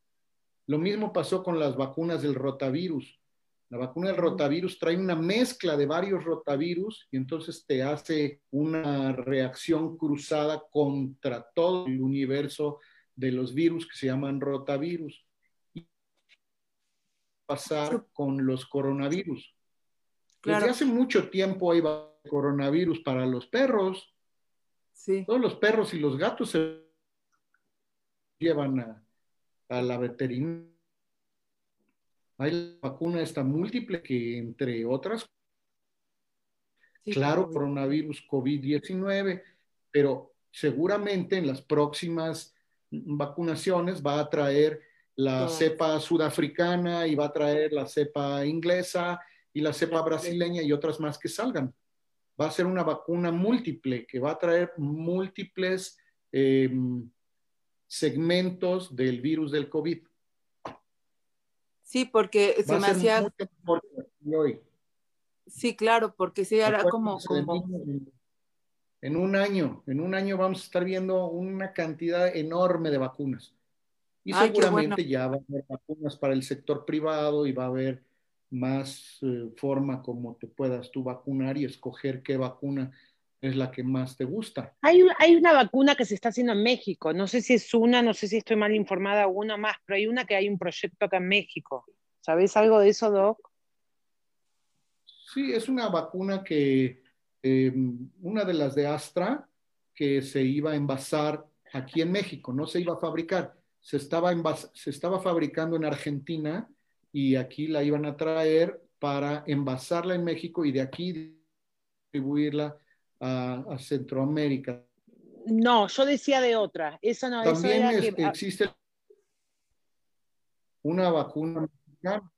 Lo mismo pasó con las vacunas del rotavirus. La vacuna del rotavirus trae una mezcla de varios rotavirus y entonces te hace una reacción cruzada contra todo el universo de los virus que se llaman rotavirus. Y pasar con los coronavirus. Desde hace mucho tiempo hay coronavirus para los perros. Sí. Todos los perros y los gatos se llevan a, la veterinaria. Hay la vacuna esta múltiple que, entre otras, claro, coronavirus COVID-19, pero seguramente en las próximas vacunaciones va a traer la cepa sudafricana y va a traer la cepa inglesa y la cepa brasileña y otras más que salgan. Va a ser una vacuna múltiple que va a traer múltiples em, segmentos del virus del COVID. Sí, porque se me hacía... Sí, claro, porque sí, era como... En un año, en un año vamos a estar viendo una cantidad enorme de vacunas. Y seguramente ya va a haber vacunas para el sector privado y va a haber más eh, forma como te puedas tú vacunar y escoger qué vacuna es la que más te gusta. Hay, hay una vacuna que se está haciendo en México, no sé si es una, no sé si estoy mal informada una más, pero hay una que hay un proyecto acá en México. ¿Sabes algo de eso, Doc? Sí, es una vacuna que, em, una de las de Astra, que se iba a envasar aquí en México, no se iba a fabricar, se estaba, se estaba fabricando en Argentina y aquí la iban a traer para envasarla en México y de aquí distribuirla a, Centroamérica. No, yo decía de otra. Esa no, También existe una vacuna mexicana.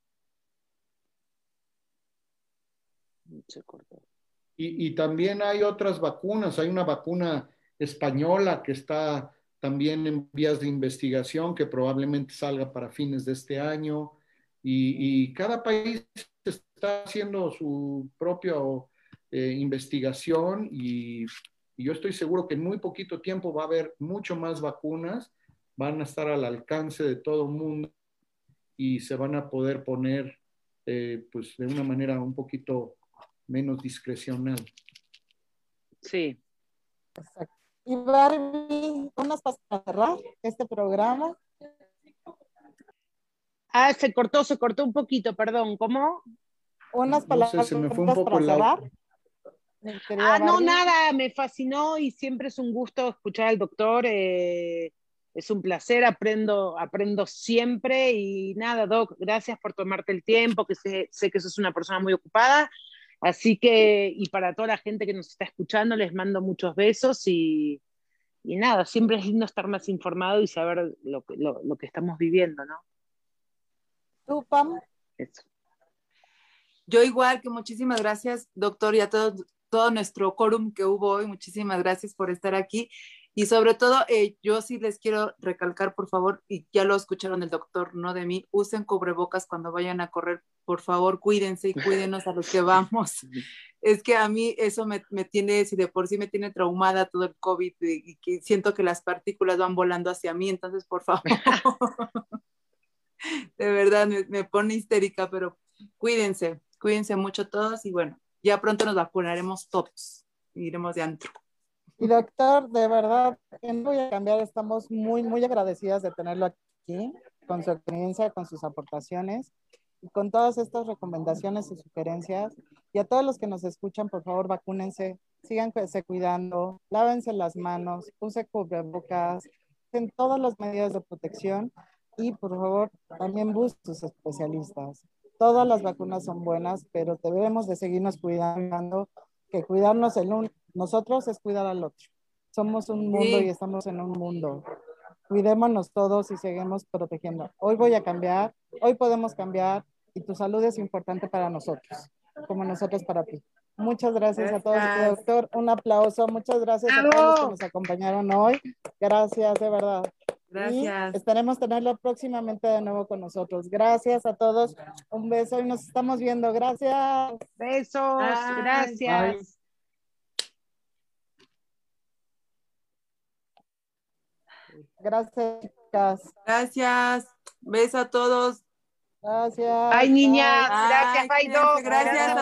Y, y, también hay otras vacunas. Hay una vacuna española que está también en vías de investigación que probablemente salga para fines de este año y, cada país está haciendo su propia eh, investigación y, yo estoy seguro que en muy poquito tiempo va a haber mucho más vacunas, van a estar al alcance de todo el mundo y se van a poder poner eh, pues de una manera un poquito menos discrecional. Sí. Exacto. Y Barbie, unas para cerrar este programa. Ah, se cortó, se cortó un poquito, perdón. ¿Cómo? Unas palabras se me fue un poco la... Ah, no, nada, me fascinó y siempre es un gusto escuchar al doctor. Eh, es un placer, aprendo, aprendo siempre y nada, Doc, gracias por tomarte el tiempo, que sé, sé que sos una persona muy ocupada. Así que, y para toda la gente que nos está escuchando, les mando muchos besos y, y nada, siempre es lindo estar más informado y saber lo, lo, lo que estamos viviendo, ¿no? ¿Tú, Pam? Yo igual que muchísimas gracias, doctor, y a todo, todo nuestro quórum que hubo hoy. Muchísimas gracias por estar aquí. Y sobre todo, eh, yo sí les quiero recalcar, por favor, y ya lo escucharon el doctor, no de mí, usen cubrebocas cuando vayan a correr. Por favor, cuídense y cuídenos a los que vamos. <laughs> Es que a mí eso me, me tiene, si de por sí me tiene traumada todo el COVID y, y que siento que las partículas van volando hacia mí, entonces, por favor. <laughs> de verdad me, pone histérica, pero cuídense, cuídense mucho todos y bueno, ya pronto nos vacunaremos todos. Iremos de antro. Y doctor, de verdad, no voy a cambiar, estamos muy, muy agradecidas de tenerlo aquí, con su experiencia, con sus aportaciones. Y con todas estas recomendaciones y sugerencias, y a todos los que nos escuchan, por favor, vacúnense, síganse cuidando, lávense las manos, use cubrebocas, en todas las medidas de protección y por favor también busquen sus especialistas. Todas las vacunas son buenas, pero debemos de seguirnos cuidando, que cuidarnos el un, nosotros es cuidar al otro. Somos un mundo y estamos en un mundo. Cuidémonos todos y seguimos protegiendo. Hoy voy a cambiar, hoy podemos cambiar y tu salud es importante para nosotros, como nosotros para ti. Muchas gracias, a todos. Doctor, un aplauso. Muchas gracias a todos los que nos acompañaron hoy. Gracias, de verdad. Gracias. Y esperemos tenerlo próximamente de nuevo con nosotros. Gracias a todos. Un beso y nos estamos viendo. Gracias. Besos. Bye. Gracias. Gracias, chicas. Gracias. Beso a todos. Gracias. Ay, niña. Bye. Gracias. Bye. Gracias.